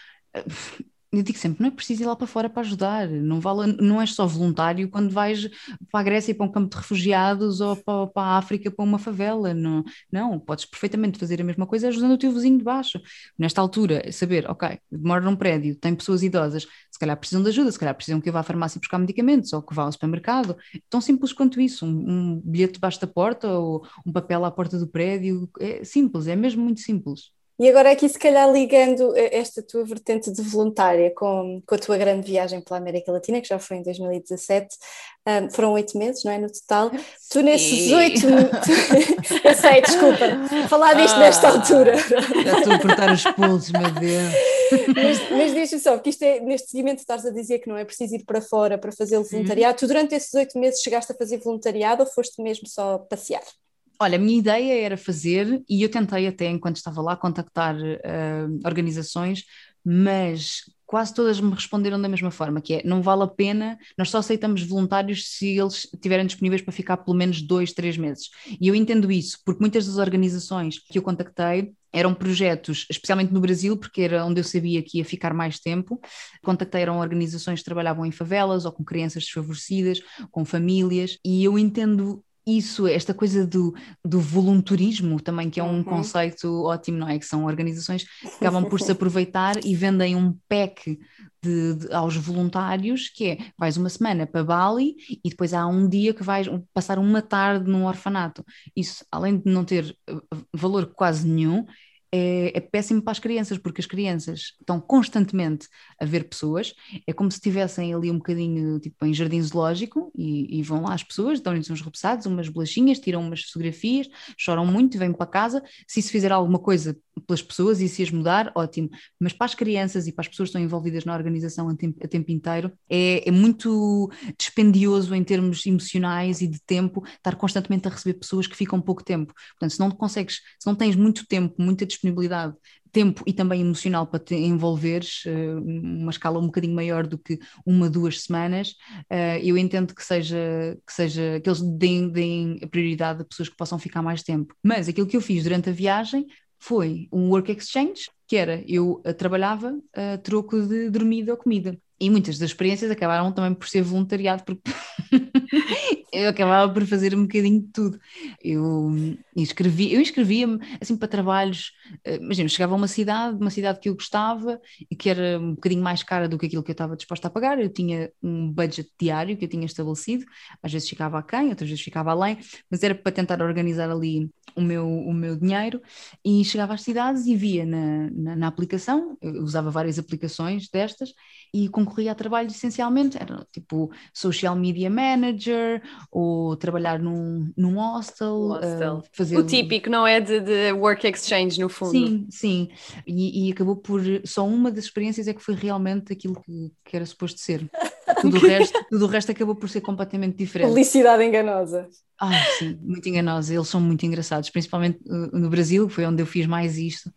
eu digo sempre, não é preciso ir lá para fora para ajudar, não, vale, não és só voluntário quando vais para a Grécia para um campo de refugiados ou para, para a África para uma favela, não, não, podes perfeitamente fazer a mesma coisa ajudando o teu vizinho de baixo. Nesta altura, saber, ok, moro num prédio, tem pessoas idosas, se calhar precisam de ajuda, se calhar precisam que eu vá à farmácia buscar medicamentos ou que vá ao supermercado, tão simples quanto isso, um, um bilhete debaixo da porta ou um papel à porta do prédio, é simples, é mesmo muito simples.
E agora aqui se calhar ligando esta tua vertente de voluntária com, com a tua grande viagem pela América Latina, que já foi em 2017, um, foram oito meses, não é, no total, tu nesses oito... eu sei, desculpa, falar disto ah, nesta altura.
Já estou a cortar os pulsos, meu Deus.
Mas, mas deixa só, porque isto é, neste seguimento estás a dizer que não é preciso ir para fora para fazer voluntariado, tu durante esses oito meses chegaste a fazer voluntariado ou foste mesmo só passear?
Olha, a minha ideia era fazer, e eu tentei até enquanto estava lá contactar uh, organizações, mas quase todas me responderam da mesma forma, que é não vale a pena, nós só aceitamos voluntários se eles estiverem disponíveis para ficar pelo menos dois, três meses. E eu entendo isso, porque muitas das organizações que eu contactei eram projetos, especialmente no Brasil, porque era onde eu sabia que ia ficar mais tempo. Contactei eram organizações que trabalhavam em favelas ou com crianças desfavorecidas, com famílias, e eu entendo isso, esta coisa do, do voluntarismo também, que é um uhum. conceito ótimo, não é? Que são organizações que acabam por se aproveitar e vendem um pack de, de, aos voluntários, que é, vais uma semana para Bali e depois há um dia que vais passar uma tarde num orfanato. Isso, além de não ter eh, valor quase nenhum, é, é, péssimo para as crianças, porque as crianças estão constantemente a ver pessoas, é como se estivessem ali um bocadinho tipo em jardim zoológico e, e vão lá as pessoas, dão-lhes uns repousados, umas bolachinhas, tiram umas fotografias, choram muito vêm para casa. Se isso fizer alguma coisa pelas pessoas e se as mudar, ótimo. Mas para as crianças e para as pessoas que estão envolvidas na organização a tempo, a tempo inteiro, é, é, muito dispendioso em termos emocionais e de tempo estar constantemente a receber pessoas que ficam pouco tempo. Portanto, se não consegues, se não tens muito tempo, muita disponibilidade, tempo e também emocional para te envolveres, uh, uma escala um bocadinho maior do que uma, duas semanas, uh, eu entendo que seja, que seja, que eles deem, deem prioridade a pessoas que possam ficar mais tempo. Mas aquilo que eu fiz durante a viagem foi um work exchange, que era eu eh, trabalhava a troco de dormida ou comida. E muitas das experiências acabaram também por ser voluntariado, porque eu acabava por fazer um bocadinho de tudo. Eu inscrevi, eu inscrevia-me assim para trabalhos, eh, imagina, chegava a uma cidade, uma cidade que eu gostava e que era um bocadinho mais cara do que aquilo que eu estava disposta a pagar. Eu tinha um budget diário que eu tinha estabelecido, às vezes ficava aquém, outras vezes ficava além, mas era para tentar organizar ali o meu, o meu dinheiro e chegava às cidades e via na, na, na aplicação, eu usava várias aplicações destas e concorria a trabalhos essencialmente, era tipo social media manager ou trabalhar num, num hostel.
Hostel.
Uh, fazer
O típico, não é? De, de work exchange, no fundo.
Sim, sim. E, e acabou por. Só uma das experiências é que foi realmente aquilo que, que era suposto ser. Tudo o, resto, tudo o resto acabou por ser completamente diferente.
Publicidade enganosa.
Ah, sim, muito enganosa. Eles são muito engraçados, principalmente uh, no Brasil, que foi onde eu fiz mais isto.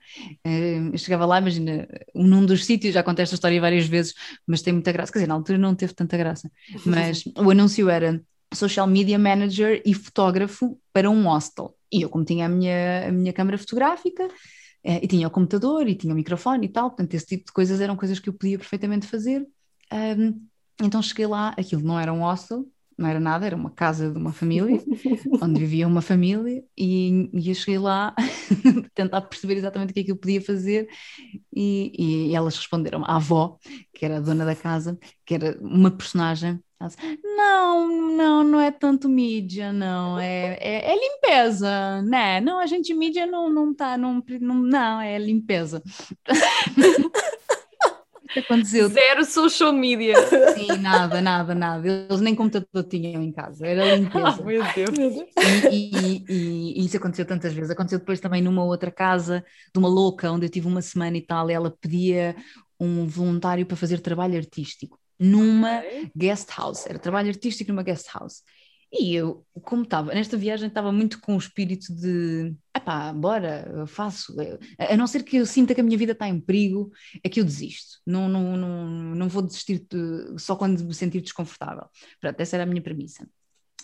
Uh, eu chegava lá, imagina, num dos sítios, já contei esta história várias vezes, mas tem muita graça. Quer dizer, na altura não teve tanta graça, mas o anúncio era social media manager e fotógrafo para um hostel. E eu, como tinha a minha, a minha câmara fotográfica, eh, e tinha o computador, e tinha o microfone e tal, portanto, esse tipo de coisas eram coisas que eu podia perfeitamente fazer. Então cheguei lá, aquilo não era um hostel, não era nada, era uma casa de uma família, onde vivia uma família, e, e eu cheguei lá tentar perceber exatamente o que é que eu podia fazer, e, e elas responderam, a avó, que era a dona da casa, que era uma personagem, não, não, não é tanto mídia, não, é, é, é, limpeza, né? Não, a gente mídia não, não tá, não, não, não é limpeza. que aconteceu?
Zero social media.
Sim, nada, nada, nada. Eles nem computador tinham em casa, era limpeza.
Oh, meu Deus.
E, e, e, e, isso aconteceu tantas vezes. Aconteceu depois também numa outra casa de uma louca, onde eu tive uma semana e tal, e ela pedia um voluntário para fazer trabalho artístico numa guest house. Era trabalho artístico numa guest house. E eu, como estava, nesta viagem estava muito com o espírito de, epá, bora, faço, a não ser que eu sinta que a minha vida está em perigo, é que eu desisto, não, não, não, não vou desistir de, só quando me sentir desconfortável. Pronto, essa era a minha premissa.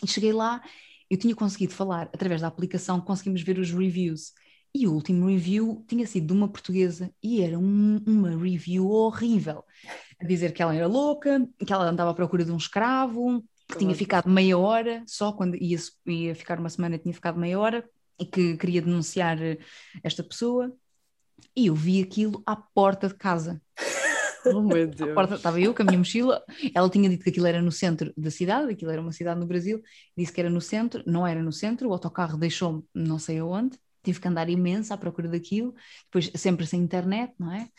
E cheguei lá, eu tinha conseguido falar, através da aplicação, conseguimos ver os reviews. E o último review tinha sido de uma portuguesa e era um, uma review horrível. A dizer que ela era louca, que ela andava à procura de um escravo, que tinha ficado meia hora, só quando ia, ia ficar uma semana tinha ficado meia hora, e que queria denunciar eh, esta pessoa. E eu vi aquilo à porta de casa.
Oh meu Deus.
Porta, estava eu com a minha mochila. Ela tinha dito que aquilo era no centro da cidade, aquilo era uma cidade no Brasil. Disse que era no centro, não era no centro. O autocarro deixou-me não sei aonde. Tive que andar imenso à procura daquilo. Depois, sempre sem internet, não é?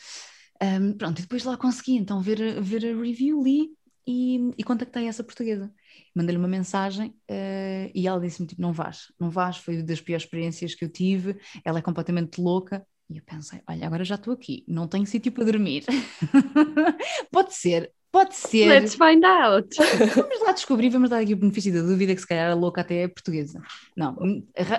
Um, pronto, e depois lá consegui então ver, ver a review, li e, e contactei essa portuguesa. Mandei-lhe uma mensagem uh, e ela disse-me: tipo, não vais, não vais, foi das piores experiências que eu tive. Ela é completamente louca. E eu pensei: olha, agora já estou aqui, não tenho sítio para dormir. pode ser, pode ser.
Let's find out.
Vamos lá descobrir, vamos dar aqui o benefício da dúvida que se calhar a louca até é portuguesa. Não,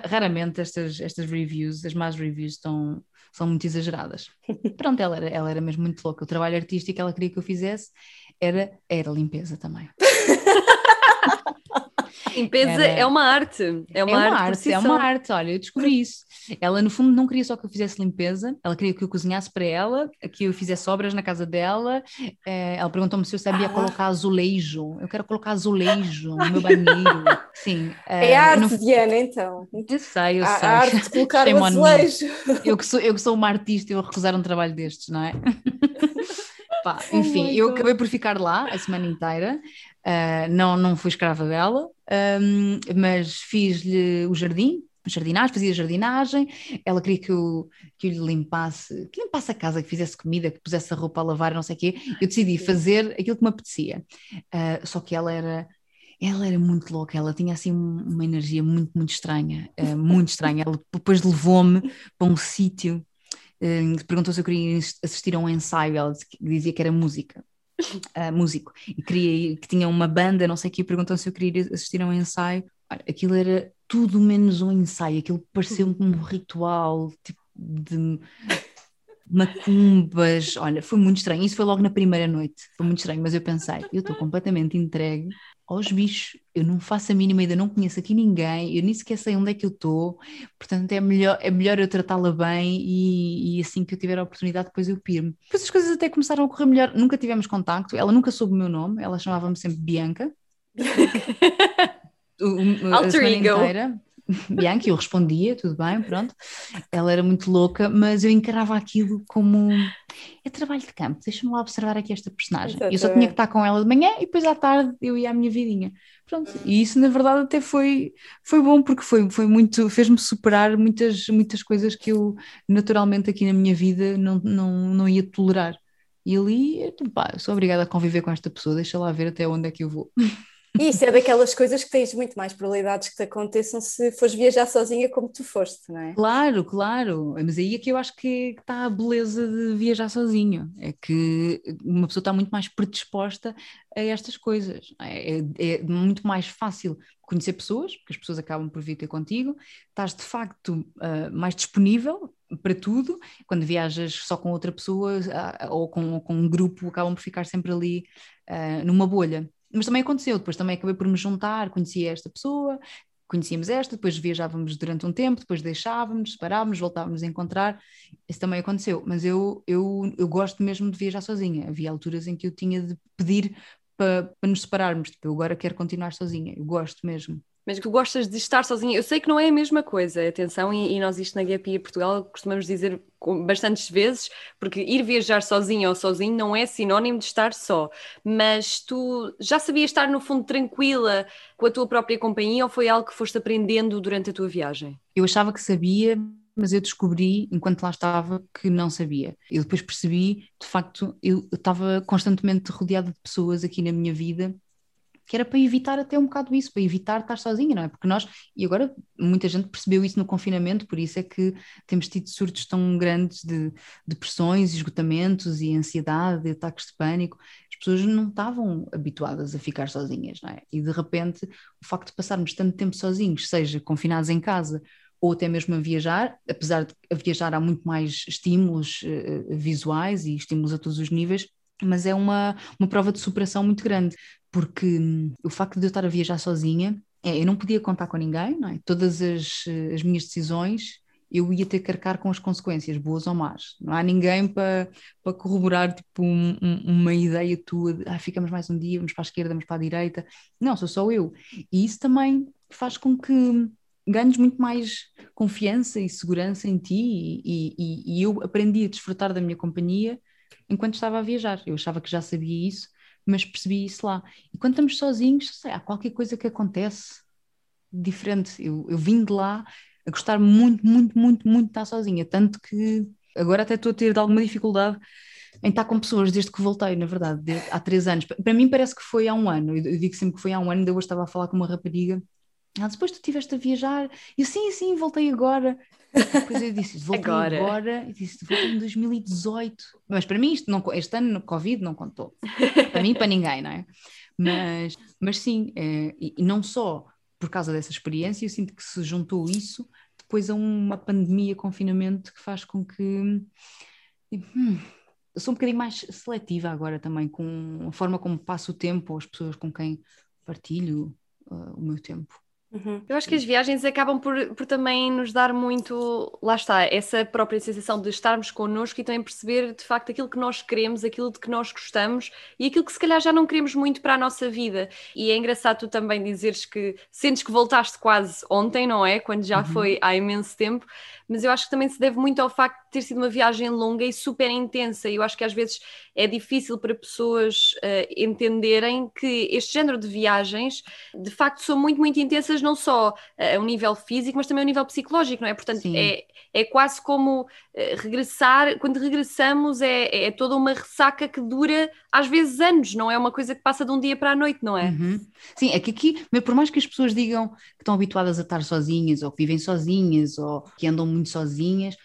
raramente estas, estas reviews, as más reviews estão, são muito exageradas. Pronto, ela era, ela era mesmo muito louca. O trabalho artístico que ela queria que eu fizesse era, era limpeza também.
Limpeza era... é uma arte. É uma,
é
uma
arte, arte é uma arte. Olha, eu descobri isso. Ela, no fundo, não queria só que eu fizesse limpeza, ela queria que eu cozinhasse para ela, que eu fizesse obras na casa dela. É, ela perguntou-me se eu sabia ah. colocar azulejo. Eu quero colocar azulejo no meu banheiro. Sim.
É, é arte, no... Diana, então.
Eu sei, eu
a,
sei.
A arte de colocar o azulejo.
Eu que, sou, eu que sou uma artista, eu recusar um trabalho destes, não é? Pá, oh enfim, oh eu acabei por ficar lá a semana inteira. Uh, não, não fui escrava dela, um, mas fiz-lhe o jardim, jardinagem, fazia jardinagem, ela queria que eu, que eu lhe limpasse, que limpasse a casa, que fizesse comida, que pusesse a roupa a lavar, não sei o quê. Eu decidi fazer aquilo que me apetecia. Uh, só que ela era ela era muito louca, ela tinha assim uma energia muito, muito estranha, uh, muito estranha. Ela depois levou-me para um sítio, uh, perguntou se eu queria assistir a um ensaio, ela dizia que era música uh, músico e queria que tinha uma banda, não sei o que, perguntou se eu queria assistir a um ensaio. Olha, aquilo era tudo menos um ensaio, aquilo pareceu um ritual tipo de macumbas. Olha, foi muito estranho. Isso foi logo na primeira noite, foi muito estranho, mas eu pensei, eu estou completamente entregue aos bichos, eu não faço a mínima ideia, não conheço aqui ninguém, eu nem sequer sei onde é que eu estou, portanto é melhor, é melhor eu tratá-la bem e, e, assim que eu tiver a oportunidade depois eu piro-me. Depois as coisas até começaram a correr melhor, nunca tivemos contacto, ela nunca soube o meu nome, ela chamava-me sempre Bianca.
o, Alter ego.
Inteira. Bianca, eu respondia, tudo bem, pronto. Ela era muito louca, mas eu encarava aquilo como é trabalho de campo, deixa-me lá observar aqui esta personagem. Exatamente. Eu só tinha que estar com ela de manhã e depois à tarde eu ia à minha vidinha. Pronto, e isso na verdade até foi, foi bom porque foi, foi muito, fez-me superar muitas, muitas coisas que eu naturalmente aqui na minha vida não, não, não ia tolerar. E ali, pá, sou obrigada a conviver com esta pessoa, deixa lá ver até onde é que eu vou.
E isso é daquelas coisas que tens muito mais probabilidades que te aconteçam se fores viajar sozinha como tu foste, não é?
Claro, claro. Mas aí é que eu acho que está a beleza de viajar sozinho. É que uma pessoa está muito mais predisposta a estas coisas. É, é, é muito mais fácil conhecer pessoas, porque as pessoas acabam por vir ter contigo. Estás de facto uh, mais disponível para tudo. Quando viajas só com outra pessoa uh, ou com, com um grupo, acabam por ficar sempre ali uh, numa bolha mas também aconteceu, depois também acabei por me juntar, conhecia esta pessoa, conhecíamos esta, depois viajávamos durante um tempo, depois deixávamos, separávamos, voltávamos a encontrar, isso também aconteceu, mas eu, eu, eu gosto mesmo de viajar sozinha, havia alturas em que eu tinha de pedir para, para nos separarmos, tipo, eu agora quero continuar sozinha, eu gosto mesmo
mas que gostas de estar sozinha. Eu sei que não é a mesma coisa, atenção, e, e nós isto na Gap Portugal costumamos dizer bastantes vezes, porque ir viajar sozinha ou sozinho não é sinónimo de estar só, mas tu já sabias estar no fundo tranquila com a tua própria companhia ou foi algo que foste aprendendo durante a tua viagem?
Eu achava que sabia, mas eu descobri, enquanto lá estava, que não sabia. Eu depois percebi, de facto, eu estava constantemente rodeada de pessoas aqui na minha vida que era para evitar até um bocado isso, para evitar estar sozinha, não é? Porque nós, e agora muita gente percebeu isso no confinamento, por isso é que temos tido surtos tão grandes de depressões, esgotamentos e ansiedade, ataques de pânico. As pessoas não estavam habituadas a ficar sozinhas, não é? E de repente, o facto de passarmos tanto tempo sozinhos, seja confinados em casa ou até mesmo a viajar, apesar de a viajar há muito mais estímulos uh, visuais e estímulos a todos os níveis, mas é uma, uma prova de superação muito grande, porque hum, o facto de eu estar a viajar sozinha, é, eu não podia contar com ninguém, é? Todas as, as minhas decisões eu ia ter que arcar com as consequências, boas ou más. Não há ninguém para, para corroborar tipo, um, um, uma ideia tua de ah, ficamos mais um dia, vamos para a esquerda, vamos para a direita. Não, sou só eu. E isso também faz com que ganhes muito mais confiança e segurança em ti e, e, e eu aprendi a desfrutar da minha companhia enquanto estava a viajar. Eu achava que já sabia isso, mas percebi isso lá. E quando estamos sozinhos, sei, há qualquer coisa que acontece diferente. Eu, eu vim de lá a gostar muito, muito, muito, muito de estar sozinha, tanto que agora até estou a ter alguma dificuldade em estar com pessoas desde que voltei, na verdade, desde, há três anos. Para mim parece que foi há um ano, eu digo sempre que foi há um ano, ainda hoje estava a falar com uma rapariga ah, depois tu estiveste a viajar, e sim, sim, voltei agora. Depois eu disse, voltei agora, agora e disse, voltei em 2018. Mas para mim, isto não, este ano no Covid não contou. Para mim, para ninguém, não é? Mas, mas sim, é, e, não só por causa dessa experiência, eu sinto que se juntou isso depois a uma pandemia, confinamento, que faz com que. Hum, eu sou um bocadinho mais seletiva agora também, com a forma como passo o tempo, as pessoas com quem partilho uh, o meu tempo.
Uhum. Eu acho que as viagens acabam por, por também nos dar muito, lá está, essa própria sensação de estarmos connosco e também perceber de facto aquilo que nós queremos, aquilo de que nós gostamos e aquilo que se calhar já não queremos muito para a nossa vida. E é engraçado tu também dizeres que sentes que voltaste quase ontem, não é? Quando já uhum. foi há imenso tempo, mas eu acho que também se deve muito ao facto de ter sido uma viagem longa e super intensa. E eu acho que às vezes é difícil para pessoas uh, entenderem que este género de viagens de facto são muito, muito intensas, não só uh, a um nível físico, mas também a um nível psicológico, não é? Portanto, é, é quase como uh, regressar, quando regressamos, é, é toda uma ressaca que dura às vezes anos, não é uma coisa que passa de um dia para a noite, não é?
Uhum. Sim, é que aqui, por mais que as pessoas digam que estão habituadas a estar sozinhas, ou que vivem sozinhas, ou que andam muito sozinhas,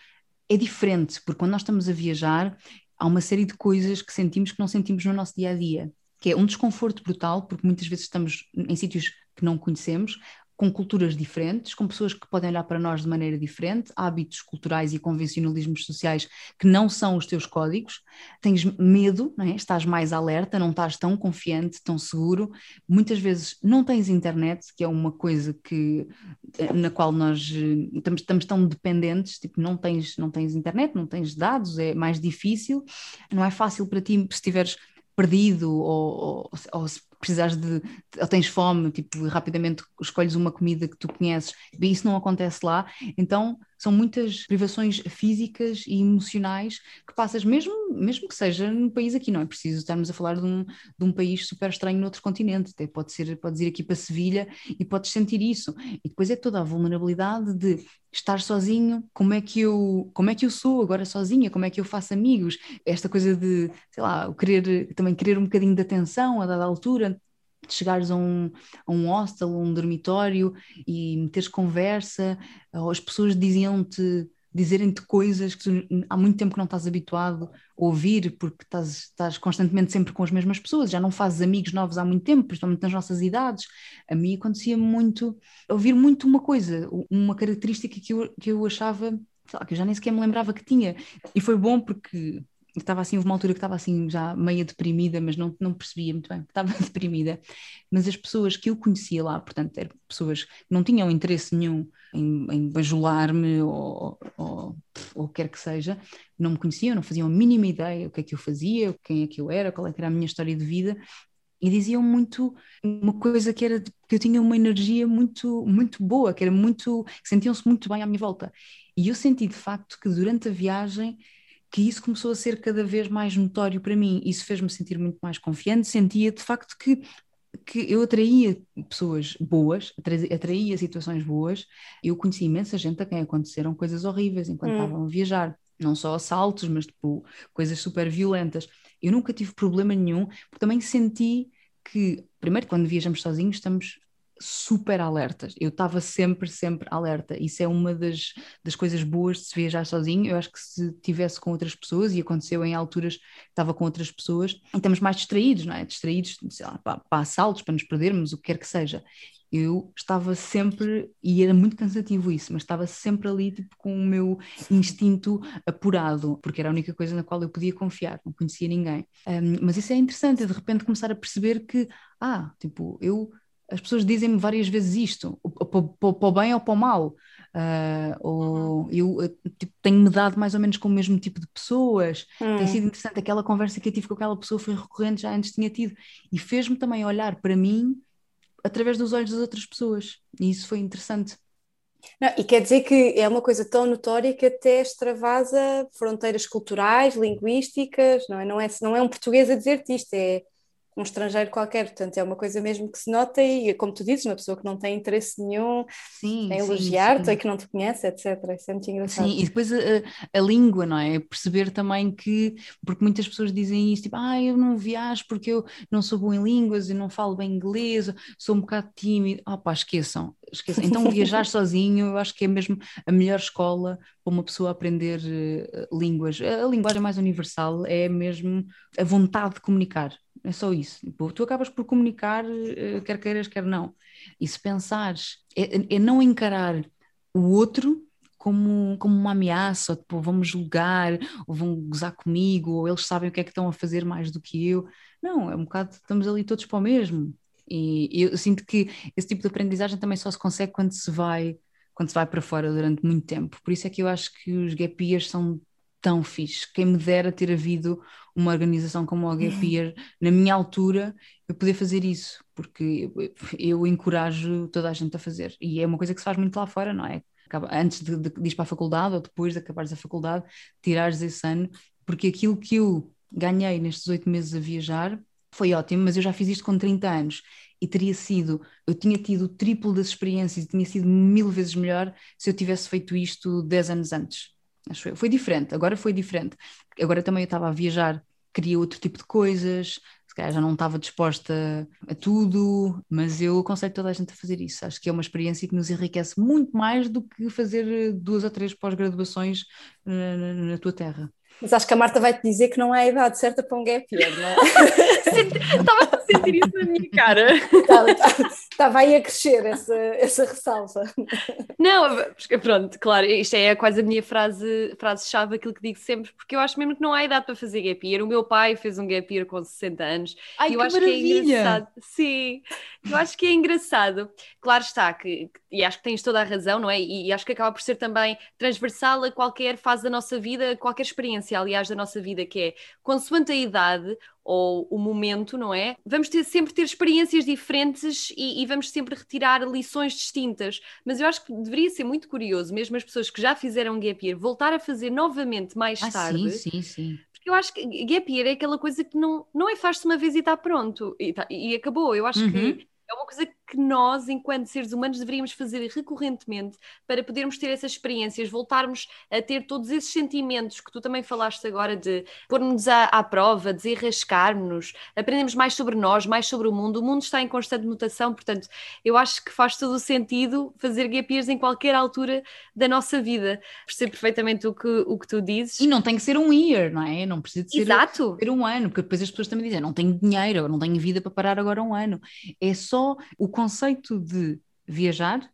é diferente, porque quando nós estamos a viajar, há uma série de coisas que sentimos que não sentimos no nosso dia a dia, que é um desconforto brutal, porque muitas vezes estamos em sítios que não conhecemos, com culturas diferentes, com pessoas que podem olhar para nós de maneira diferente, hábitos culturais e convencionalismos sociais que não são os teus códigos, tens medo, é? estás mais alerta, não estás tão confiante, tão seguro, muitas vezes não tens internet, que é uma coisa que eh, na qual nós eh, estamos, estamos tão dependentes, tipo, não tens, não tens internet, não tens dados, é mais difícil, não é fácil para ti se estiveres perdido ou, ou, ou se precisares de, ou tens fome, tipo, rapidamente escolhes uma comida que tu conheces, e isso não acontece lá, então são muitas privações físicas e emocionais que passas, mesmo, mesmo que seja num país aqui, não é preciso estarmos a falar de um, de um país super estranho noutro continente, até pode ser, podes ir aqui para Sevilha e podes sentir isso, e depois é toda a vulnerabilidade de estar sozinho, como é que eu, como é que eu sou agora sozinha, como é que eu faço amigos, esta coisa de, sei lá, querer, também querer um bocadinho de atenção a dada altura, de chegares a um, a um hostel, a um dormitório e meteres conversa, ou as pessoas diziam-te dizerem-te coisas que tu, há muito tempo que não estás habituado a ouvir, porque estás, estás, constantemente sempre com as mesmas pessoas, já não fazes amigos novos há muito tempo, principalmente nas nossas idades. A mim acontecia muito, ouvir muito uma coisa, uma característica que eu, que eu achava, que eu já nem sequer me lembrava que tinha. E foi bom porque estava assim, houve uma altura que estava assim já meio deprimida, mas não, não percebia muito bem, estava deprimida. Mas as pessoas que eu conhecia lá, portanto, eram pessoas que não tinham interesse nenhum em, em bajular-me ou, ou, ou quer que seja, não me conheciam, não faziam a mínima ideia o que é que eu fazia, quem é que eu era, qual é que era a minha história de vida, e diziam muito uma coisa que era que eu tinha uma energia muito muito boa, que era muito, sentiam-se muito bem à minha volta. E eu senti de facto que durante a viagem que isso começou a ser cada vez mais notório para mim. Isso fez-me sentir muito mais confiante. Sentia de facto que, que eu atraía pessoas boas, atraía situações boas. Eu conheci imensa gente a quem aconteceram coisas horríveis enquanto hum. estavam a viajar. Não só assaltos, mas tipo, coisas super violentas. Eu nunca tive problema nenhum, porque também senti que, primeiro, quando viajamos sozinhos, estamos super alertas. Eu estava sempre, sempre alerta. Isso é uma das, das coisas boas de se viajar sozinho. Eu acho que se tivesse com outras pessoas, e aconteceu em alturas que estava com outras pessoas, estamos mais distraídos, não é? Distraídos, sei lá, para, para assaltos, para nos perdermos, o que quer que seja. Eu estava sempre, e era muito cansativo isso, mas estava sempre ali tipo, com o meu instinto apurado, porque era a única coisa na qual eu podia confiar, não conhecia ninguém. Um, mas isso é interessante, de repente começar a perceber que, ah, tipo, eu as pessoas dizem-me várias vezes isto, para o bem ou para o mal. Uh, ou eu tipo, tenho-me dado mais ou menos com o mesmo tipo de pessoas. Hum. Tem sido interessante. Aquela conversa que eu tive com aquela pessoa foi recorrente, já antes tinha tido. E fez-me também olhar para mim através dos olhos das outras pessoas. E isso foi interessante.
Não, e quer dizer que é uma coisa tão notória que até extravasa fronteiras culturais, linguísticas, não é? Não é, não é um português a dizer-te isto, é um estrangeiro qualquer, portanto é uma coisa mesmo que se nota e como tu dizes, uma pessoa que não tem interesse nenhum sim, em elogiar-te e que não te conhece, etc. Isso é muito engraçado.
Sim, e depois a, a, língua, não é? Perceber também que, porque muitas pessoas dizem isso, tipo, ah, eu não viajo porque eu não sou bom em línguas, e não falo bem inglês, sou um bocado tímido. Ah, pá, esqueçam, esqueçam. Então viajar sozinho, eu acho que é mesmo a melhor escola para uma pessoa aprender uh, línguas. A, a linguagem mais universal é mesmo a vontade de comunicar é só isso. Tipo, tu acabas por comunicar, eh, quer queiras, quer não. E se pensares, é, é não encarar o outro como, como uma ameaça, ou tipo, vão julgar, ou vão gozar comigo, ou eles sabem o que é que estão a fazer mais do que eu. Não, é um bocado, estamos ali todos para o mesmo. E eu sinto que esse tipo de aprendizagem também só se consegue quando se vai quando se vai para fora durante muito tempo. Por isso é que eu acho que os gap years são tão fixe. Quem me dera ter havido uma organização como o Gap na minha altura, eu poder fazer isso, porque eu, eu encorajo toda a gente a fazer. E é uma coisa que se faz muito lá fora, não é? Antes de, de, de ir para a faculdade ou depois de acabares a faculdade, tirares esse ano, porque aquilo que eu ganhei nestes oito meses a viajar foi ótimo, mas eu já fiz isto com 30 anos e teria sido, eu tinha tido o triplo das experiências e tinha sido mil vezes melhor se eu tivesse feito isto 10 anos antes. Acho foi, foi diferente, agora foi diferente. Agora também eu estava a viajar, queria outro tipo de coisas, se calhar já não estava disposta a tudo, mas eu aconselho toda a gente a fazer isso. Acho que é uma experiência que nos enriquece muito mais do que fazer duas ou três pós-graduações na, eh, na, na tua terra.
Mas acho que a Marta vai te dizer que não é a idade certa para um gap year, não é?
Estava sentir isso na minha cara.
Estava aí a crescer essa, essa ressalva.
Não, pronto, claro, isto é quase a minha frase, frase-chave, aquilo que digo sempre, porque eu acho mesmo que não há idade para fazer gap year. O meu pai fez um gap year com 60 anos.
Ai,
e eu
que
acho
maravilha.
que é engraçado. Sim, eu acho que é engraçado. Claro está, que, e acho que tens toda a razão, não é? E, e acho que acaba por ser também transversal a qualquer fase da nossa vida, qualquer experiência, aliás, da nossa vida, que é consoante a idade ou o momento, não é? Vamos ter, sempre ter experiências diferentes e, e, vamos sempre retirar lições distintas. Mas eu acho que deveria ser muito curioso, mesmo as pessoas que já fizeram gap year, voltar a fazer novamente mais
ah,
tarde.
Sim, sim, sim.
Porque eu acho que gap year é aquela coisa que não, não é faz-se uma vez e está pronto e, tá, e acabou. Eu acho uhum. que é uma coisa que nós, enquanto seres humanos, deveríamos fazer recorrentemente para podermos ter essas experiências, voltarmos a ter todos esses sentimentos que tu também falaste agora de pôr-nos à, à prova, desenrascar-nos, aprendemos mais sobre nós, mais sobre o mundo. O mundo está em constante mutação, portanto, eu acho que faz todo o sentido fazer gap years em qualquer altura da nossa vida. Percebo perfeitamente o que, o que tu dizes.
E não tem que ser um year, não é? Não precisa de ser,
Exato.
ser um ano, porque depois as pessoas também dizem, não tenho dinheiro, não tenho vida para parar agora um ano. É só o conceito de viajar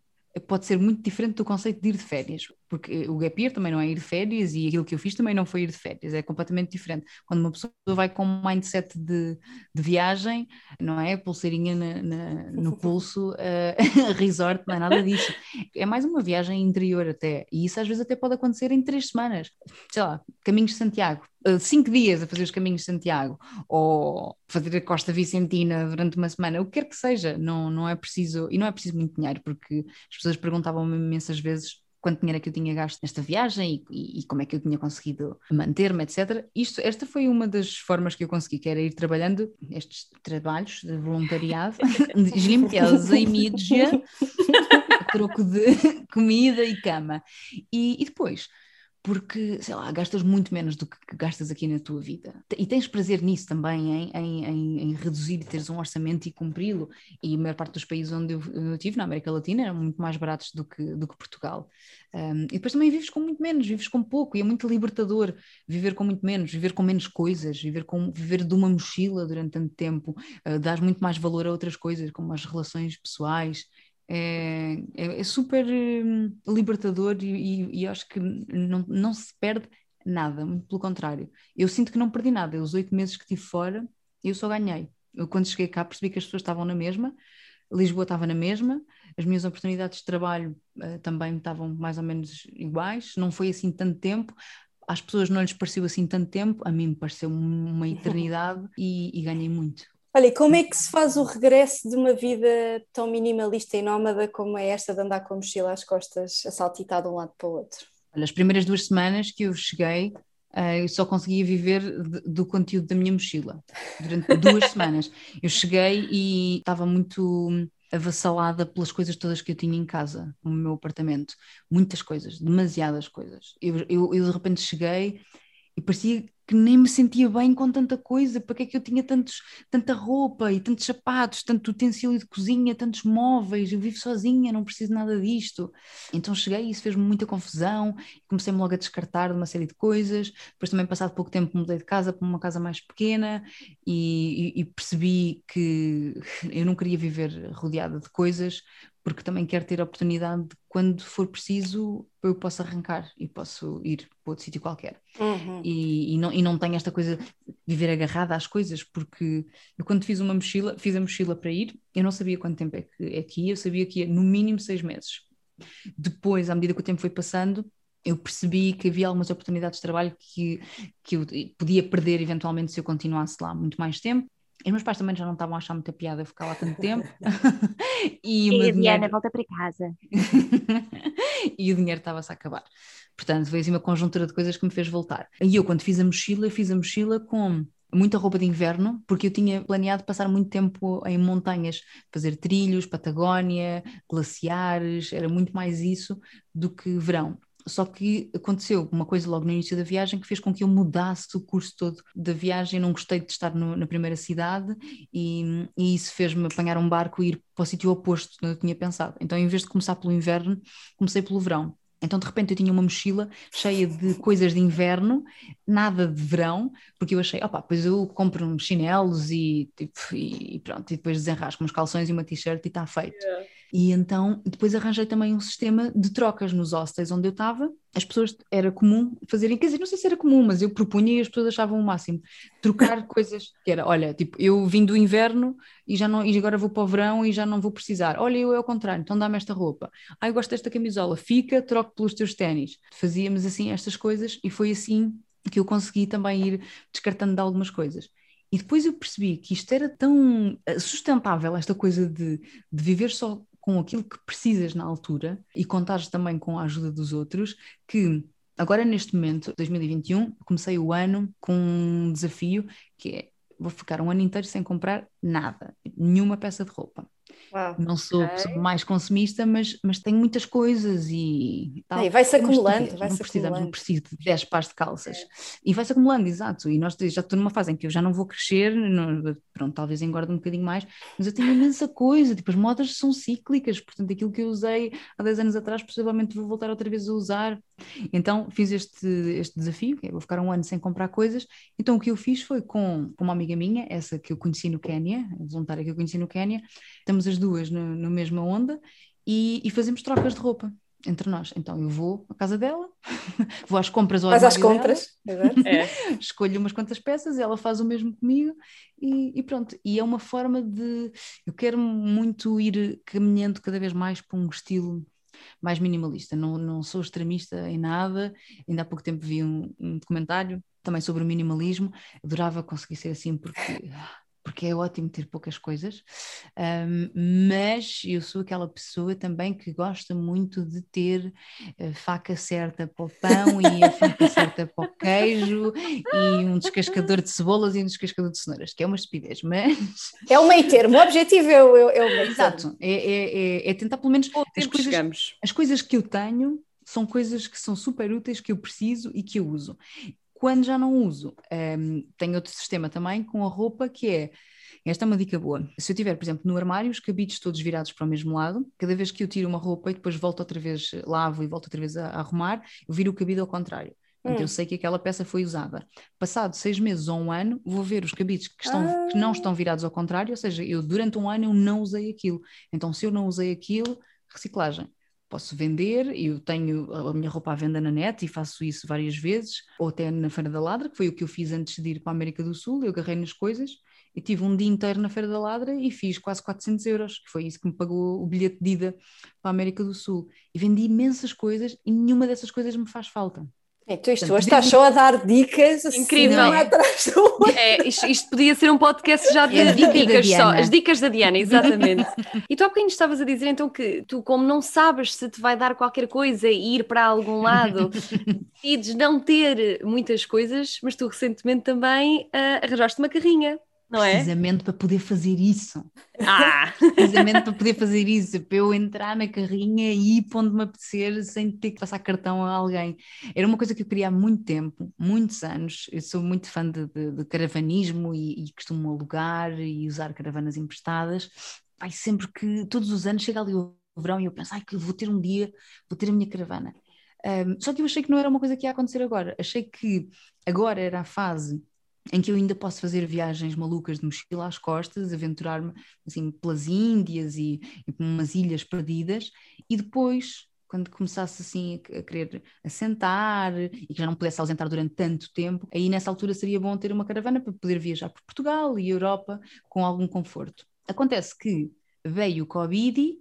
pode ser muito diferente do conceito de ir de férias, porque o gap year também não é ir de férias e aquilo que eu fiz também não foi ir de férias, é completamente diferente. Quando uma pessoa vai com um mindset de, de viagem, não é? Pulseirinha na, na, no pulso, uh, resort, não é nada disso. É mais uma viagem interior até, e isso às vezes até pode acontecer em três semanas. Sei lá, caminhos de Santiago, uh, cinco dias a fazer os caminhos de Santiago, ou fazer a Costa Vicentina durante uma semana, o que quer que seja, não, não é preciso, e não é preciso muito dinheiro, porque as pessoas perguntavam-me imensas vezes quanto dinheiro é que eu tinha gasto nesta viagem e, e, como é que eu tinha conseguido manter-me, etc. Isto, esta foi uma das formas que eu consegui, que era ir trabalhando estes trabalhos de voluntariado, de limpeza e mídia, troco de comida e cama. E, e depois porque, sei lá, gastas muito menos do que gastas aqui na tua vida. E tens prazer nisso também, em, em, em, reduzir e teres um orçamento e cumpri-lo. E a maior parte dos países onde eu, eu tive, na América Latina, eram muito mais baratos do que, do que Portugal. Um, e depois também vives com muito menos, vives com pouco, e é muito libertador viver com muito menos, viver com menos coisas, viver, com, viver de uma mochila durante tanto tempo, uh, dás muito mais valor a outras coisas, como as relações pessoais é, é, é super hum, libertador e, e, e, acho que não, não se perde nada, muito pelo contrário. Eu sinto que não perdi nada. Os oito meses que estive fora, eu só ganhei. Eu, quando cheguei cá, percebi que as pessoas estavam na mesma, Lisboa estava na mesma, as minhas oportunidades de trabalho uh, também estavam mais ou menos iguais, não foi assim tanto tempo. Às pessoas não lhes pareceu assim tanto tempo, a mim me pareceu uma eternidade e, e ganhei muito.
Olha, como é que se faz o regresso de uma vida tão minimalista e nómada como é esta de andar com a mochila às costas a saltitar de um lado para o outro?
Olha, as primeiras duas semanas que eu cheguei, uh, eu só conseguia viver do conteúdo da minha mochila. Durante duas semanas. Eu cheguei e estava muito avassalada pelas coisas todas que eu tinha em casa, no meu apartamento. Muitas coisas, demasiadas coisas. Eu, eu, eu de repente cheguei e parecia que nem me sentia bem com tanta coisa, para que é que eu tinha tantos, tanta roupa e tantos sapatos, tanto utensílio de cozinha, tantos móveis, eu vivo sozinha, não preciso nada disto. Então cheguei e isso fez-me muita confusão, comecei-me logo a descartar de uma série de coisas, depois também passado pouco tempo mudei de casa para uma casa mais pequena e, e, e percebi que eu não queria viver rodeada de coisas, porque também quero ter a oportunidade de, quando for preciso, eu posso arrancar e posso ir para outro sítio qualquer. Uhum. E, e, não, e não tenho esta coisa de viver agarrada às coisas, porque eu quando fiz uma mochila, fiz a mochila para ir, eu não sabia quanto tempo é que, é que ia, eu sabia que ia no mínimo seis meses. Depois, à medida que o tempo foi passando, eu percebi que havia algumas oportunidades de trabalho que, que eu podia perder eventualmente se eu continuasse lá muito mais tempo. E meus pais também já não estavam a achar muita piada eu ficar lá tanto tempo.
e, e a Diana volta para casa.
e o dinheiro estava-se a acabar. Portanto, foi assim uma conjuntura de coisas que me fez voltar. E eu, quando fiz a mochila, fiz a mochila com muita roupa de inverno, porque eu tinha planeado passar muito tempo em montanhas, fazer trilhos, Patagónia, glaciares, era muito mais isso do que verão. Só que aconteceu uma coisa logo no início da viagem que fez com que eu mudasse o curso todo da viagem. Não gostei de estar no, na primeira cidade e, e isso fez-me apanhar um barco e ir para o sítio oposto que eu tinha pensado. Então, em vez de começar pelo inverno, comecei pelo verão. Então, de repente, eu tinha uma mochila cheia de coisas de inverno, nada de verão, porque eu achei, opa, pois eu compro uns chinelos e, tipo, e pronto, e depois desenrasco uns calções e uma t-shirt e está feito. Yeah. E então depois arranjei também um sistema de trocas nos hostels onde eu estava. As pessoas era comum fazerem, quer dizer, não sei se era comum, mas eu propunha e as pessoas achavam o máximo trocar coisas que era, olha, tipo, eu vim do inverno e já não e agora vou para o verão e já não vou precisar. Olha, eu é o contrário, então dá-me esta roupa. Ah, eu gosto desta camisola, fica, troco pelos teus ténis. Fazíamos assim estas coisas e foi assim que eu consegui também ir descartando de algumas coisas. E depois eu percebi que isto era tão eh, sustentável, esta coisa de, de viver só com aquilo que precisas na altura e contares também com a ajuda dos outros, que agora neste momento, 2021, comecei o ano com um desafio que é vou ficar um ano inteiro sem comprar nada, nenhuma peça de roupa. Uau, não sou okay. mais consumista, mas, mas tenho muitas coisas e
tal. E vai-se acumulando, vai-se
acumulando. Não preciso de 10 pares de calças. É. E vai-se acumulando, exato. E nós já estou numa fase em que eu já não vou crescer, não, pronto, talvez engorde um bocadinho mais, mas eu tenho imensa coisa, tipo, as modas são cíclicas, portanto, aquilo que eu usei há 10 anos atrás, possivelmente vou voltar outra vez a usar. Então, fiz este, este desafio, que é, vou ficar um ano sem comprar coisas. Então, o que eu fiz foi com, com uma amiga minha, essa que eu conheci no Quénia, a voluntária que eu conheci no Quénia, estamos as duas no, no mesma onda e, e, fazemos trocas de roupa entre nós. Então eu vou à casa dela, vou às compras
ao Mas às compras,
é. escolho umas quantas peças, ela faz o mesmo comigo e, e, pronto. E é uma forma de. Eu quero muito ir caminhando cada vez mais para um estilo mais minimalista. Não, não sou extremista em nada. Ainda há pouco tempo vi um, um documentário também sobre o minimalismo. Adorava conseguir ser assim porque porque é ótimo ter poucas coisas, um, mas eu sou aquela pessoa também que gosta muito de ter a faca certa para o pão e a faca certa para o queijo e um descascador de cebolas e um descascador de cenouras, que é uma estupidez, mas...
É o meio termo, o objetivo é o, é o meio termo.
Exato, é, é, é, é tentar pelo menos... As coisas, as coisas que eu tenho são coisas que são super úteis, que eu preciso e que eu uso. Quando já não uso, um, tenho outro sistema também com a roupa que é esta é uma dica boa. Se eu tiver, por exemplo, no armário, os cabides todos virados para o mesmo lado, cada vez que eu tiro uma roupa e depois volto outra vez, lavo e volto outra vez a, a arrumar, eu viro o cabide ao contrário. Então hum. eu sei que aquela peça foi usada. Passado seis meses ou um ano, vou ver os cabides que, estão, ah. que não estão virados ao contrário, ou seja, eu durante um ano eu não usei aquilo. Então se eu não usei aquilo, reciclagem posso vender, eu tenho a minha roupa à venda na net e faço isso várias vezes, ou até na Feira da Ladra, que foi o que eu fiz antes de ir para a América do Sul, eu agarrei nas coisas e tive um dia inteiro na Feira da Ladra e fiz quase 400 euros, que foi isso que me pagou o bilhete de ida para a América do Sul. E vendi imensas coisas e nenhuma dessas coisas me faz falta.
Então isto hoje estás só a dar dicas
assim, incrível. assim, atrás do é, isto, isto, podia ser um podcast já de, é de dicas só, as dicas da Diana, exatamente. e tu há bocadinho estavas a dizer então que tu, como não sabes se te vai dar qualquer coisa e ir para algum lado, decides não ter muitas coisas, mas tu recentemente também uh, arranjaste uma carrinha não
é? Precisamente para poder fazer isso.
Ah!
Precisamente para poder fazer isso, para eu entrar na carrinha e ir para onde me apetecer sem ter que passar cartão a alguém. Era uma coisa que eu queria há muito tempo, muitos anos. Eu sou muito fã de, de, de caravanismo e, e costumo alugar e usar caravanas emprestadas. Vai sempre que, todos os anos, chega ali o verão e eu penso, ai, que vou ter um dia, vou ter a minha caravana. Um, só que eu achei que não era uma coisa que ia acontecer agora. Achei que agora era a fase em que eu ainda posso fazer viagens malucas de mochila às costas, aventurar-me assim pelas Índias e, e umas ilhas perdidas, e depois quando começasse assim a querer assentar e que já não pudesse ausentar durante tanto tempo, aí nessa altura seria bom ter uma caravana para poder viajar por Portugal e Europa com algum conforto. Acontece que veio o Covid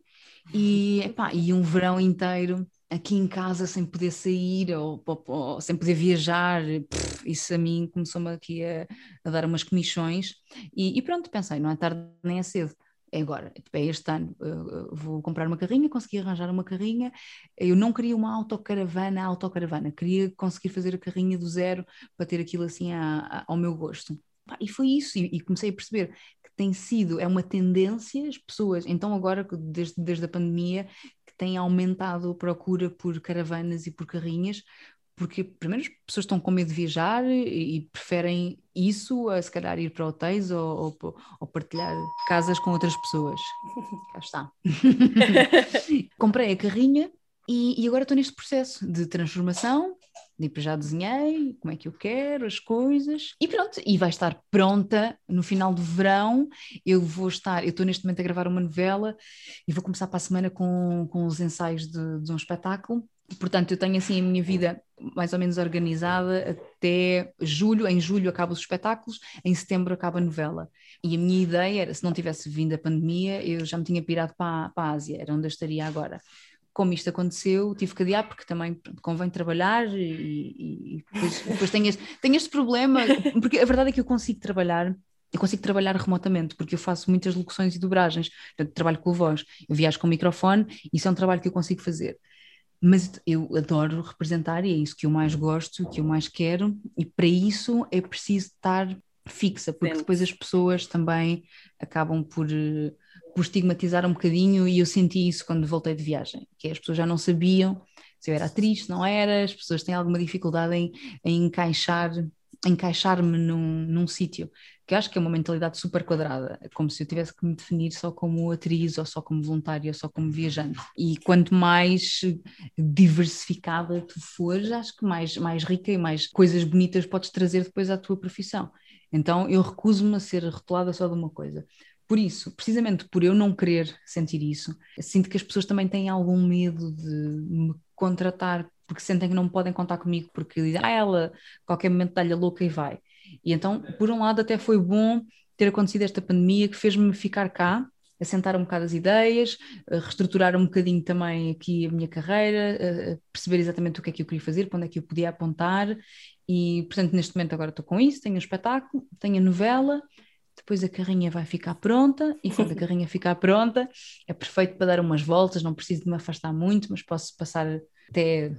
e, epá, e um verão inteiro aqui em casa sem poder sair ou, ou, ou sem poder viajar, pff, isso a mim começou-me aqui a, a, dar umas comissões e, e, pronto, pensei, não é tarde nem é cedo, é agora, tipo, é este ano, vou comprar uma carrinha, consegui arranjar uma carrinha, eu não queria uma autocaravana, autocaravana, queria conseguir fazer a carrinha do zero para ter aquilo assim a, a, ao meu gosto. E foi isso, e, comecei a perceber tem sido, é uma tendência, as pessoas, então agora, desde, desde a pandemia, tem aumentado a procura por caravanas e por carrinhas, porque primeiro as pessoas estão com medo de viajar e, e preferem isso a se calhar ir para hotéis ou, ou, ou partilhar casas com outras pessoas. Cá está. Comprei a carrinha e, e agora estou neste processo de transformação Tipo, já desenhei como é que eu quero as coisas e pronto, e vai estar pronta no final do verão. Eu vou estar, eu estou neste momento a gravar uma novela e vou começar para a semana com, com os ensaios de, de um espetáculo. Portanto, eu tenho assim a minha vida mais ou menos organizada até julho. Em julho acabam os espetáculos, em setembro acaba a novela. E a minha ideia era, se não tivesse vindo a pandemia, eu já me tinha pirado para, para a Ásia, era onde eu estaria agora como isto aconteceu, tive que adiar porque também convém trabalhar e, e depois, depois tenho, este, tenho este problema, porque a verdade é que eu consigo trabalhar eu consigo trabalhar remotamente, porque eu faço muitas locuções e dobragens, portanto, trabalho com a voz, eu viajo com o microfone, isso é um trabalho que eu consigo fazer. Mas eu adoro representar e é isso que eu mais gosto, que eu mais quero, e para isso é preciso estar fixa, porque depois as pessoas também acabam por por estigmatizar um bocadinho e eu senti isso quando voltei de viagem, que as pessoas já não sabiam se eu era atriz, não era, as pessoas têm alguma dificuldade em, em encaixar encaixar-me num, num sítio, que acho que é uma mentalidade super quadrada, como se eu tivesse que me definir só como atriz, ou só como voluntária, ou só como viajante. E quanto mais diversificada tu fores, acho que mais, mais rica e mais coisas bonitas podes trazer depois à tua profissão. Então eu recuso-me a ser rotulada só de uma coisa. Por isso, precisamente por eu não querer sentir isso, sinto que as pessoas também têm algum medo de me contratar porque sentem que não podem contar comigo porque dizem, ah, ela qualquer momento dá-lhe a louca e vai. E então, por um lado, até foi bom ter acontecido esta pandemia que fez-me ficar cá, assentar um bocado as ideias, reestruturar um bocadinho também aqui a minha carreira, perceber exatamente o que é que eu queria fazer, para onde é que eu podia apontar. E, portanto, neste momento agora estou com isso, tenho um espetáculo, tenho a novela, depois a carrinha vai ficar pronta e quando a carrinha ficar pronta é perfeito para dar umas voltas, não preciso de me afastar muito, mas posso passar até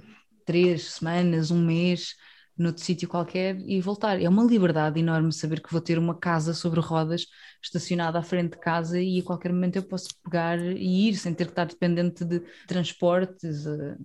três semanas, um mês noutro sítio qualquer e voltar. É uma liberdade enorme saber que vou ter uma casa sobre rodas estacionada à frente de casa e a qualquer momento eu posso pegar e ir sem ter que estar dependente de transportes. Eh,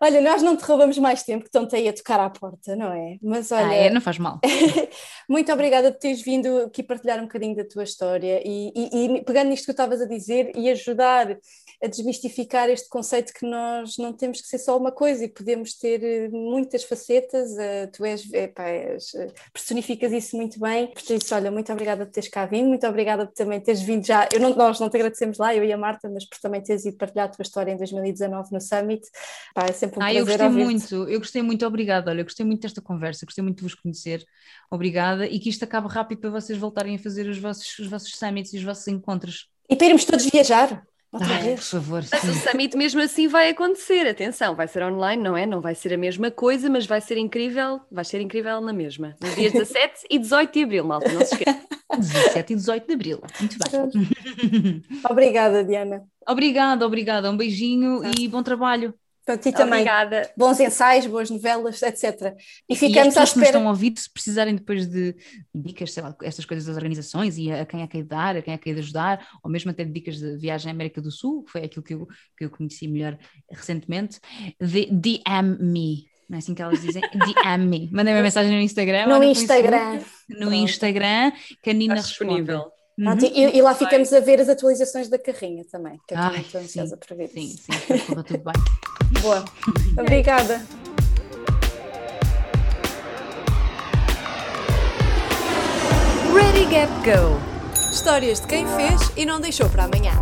olha, nós não te roubamos mais tempo, que estão-te aí a tocar à porta, não é?
Mas olha. Ah, é, não faz mal.
muito obrigada por teres vindo aqui partilhar um bocadinho da tua história e, e, e pegando nisto que tu estavas a dizer e ajudar a desmistificar este conceito que nós não temos que ser só uma coisa e podemos ter eh, muitas facetas. Uh, tu és, epá, és, eh, personificas isso muito bem. Por isso, olha, muito obrigada por teres cá vindo, muito obrigada por também teres vindo já. Eu não, nós não te agradecemos lá, eu e a Marta, mas por também teres ido partilhar a tua história em 2019 no Summit.
Pá, é sempre um ah, prazer. Eu gostei muito, eu gostei muito, obrigada. Olha, eu gostei muito desta conversa, gostei muito de vos conhecer. Obrigada e que isto acabe rápido para vocês voltarem a fazer os vossos, os vossos summits e os vossos encontros.
E para irmos todos viajar.
Ai? Por favor.
Mas sim. o summit mesmo assim vai acontecer, atenção, vai ser online, não é? Não vai ser a mesma coisa, mas vai ser incrível, vai ser incrível na mesma. Nos dias 17 e 18 de abril, malta, não se esqueça.
17 e 18 de abril, muito
bem. Obrigada, Diana.
Obrigada, obrigada. Um beijinho tá. e bom trabalho.
Para ti também. Obrigada. Bons ensaios, boas novelas, etc.
E ficamos e à espera. Que estão a ouvir, se precisarem depois de dicas, sei lá, estas coisas das organizações e a quem é que é de dar, a quem é que é de ajudar, ou mesmo até dicas de viagem à América do Sul, que foi aquilo que eu, que eu conheci melhor recentemente, DM me. Não é assim que elas dizem? DM me. Mandem uma mensagem no Instagram.
No Instagram.
No Instagram, que a Nina disponível.
Uhum. E, e, lá ficamos a ver as atualizações da carrinha também, que eu estou muito ansiosa para ver.
Sim, sim, sim tudo bem.
Boa. Obrigada.
Ready Gap Go. Histórias de quem fez e não deixou para amanhã.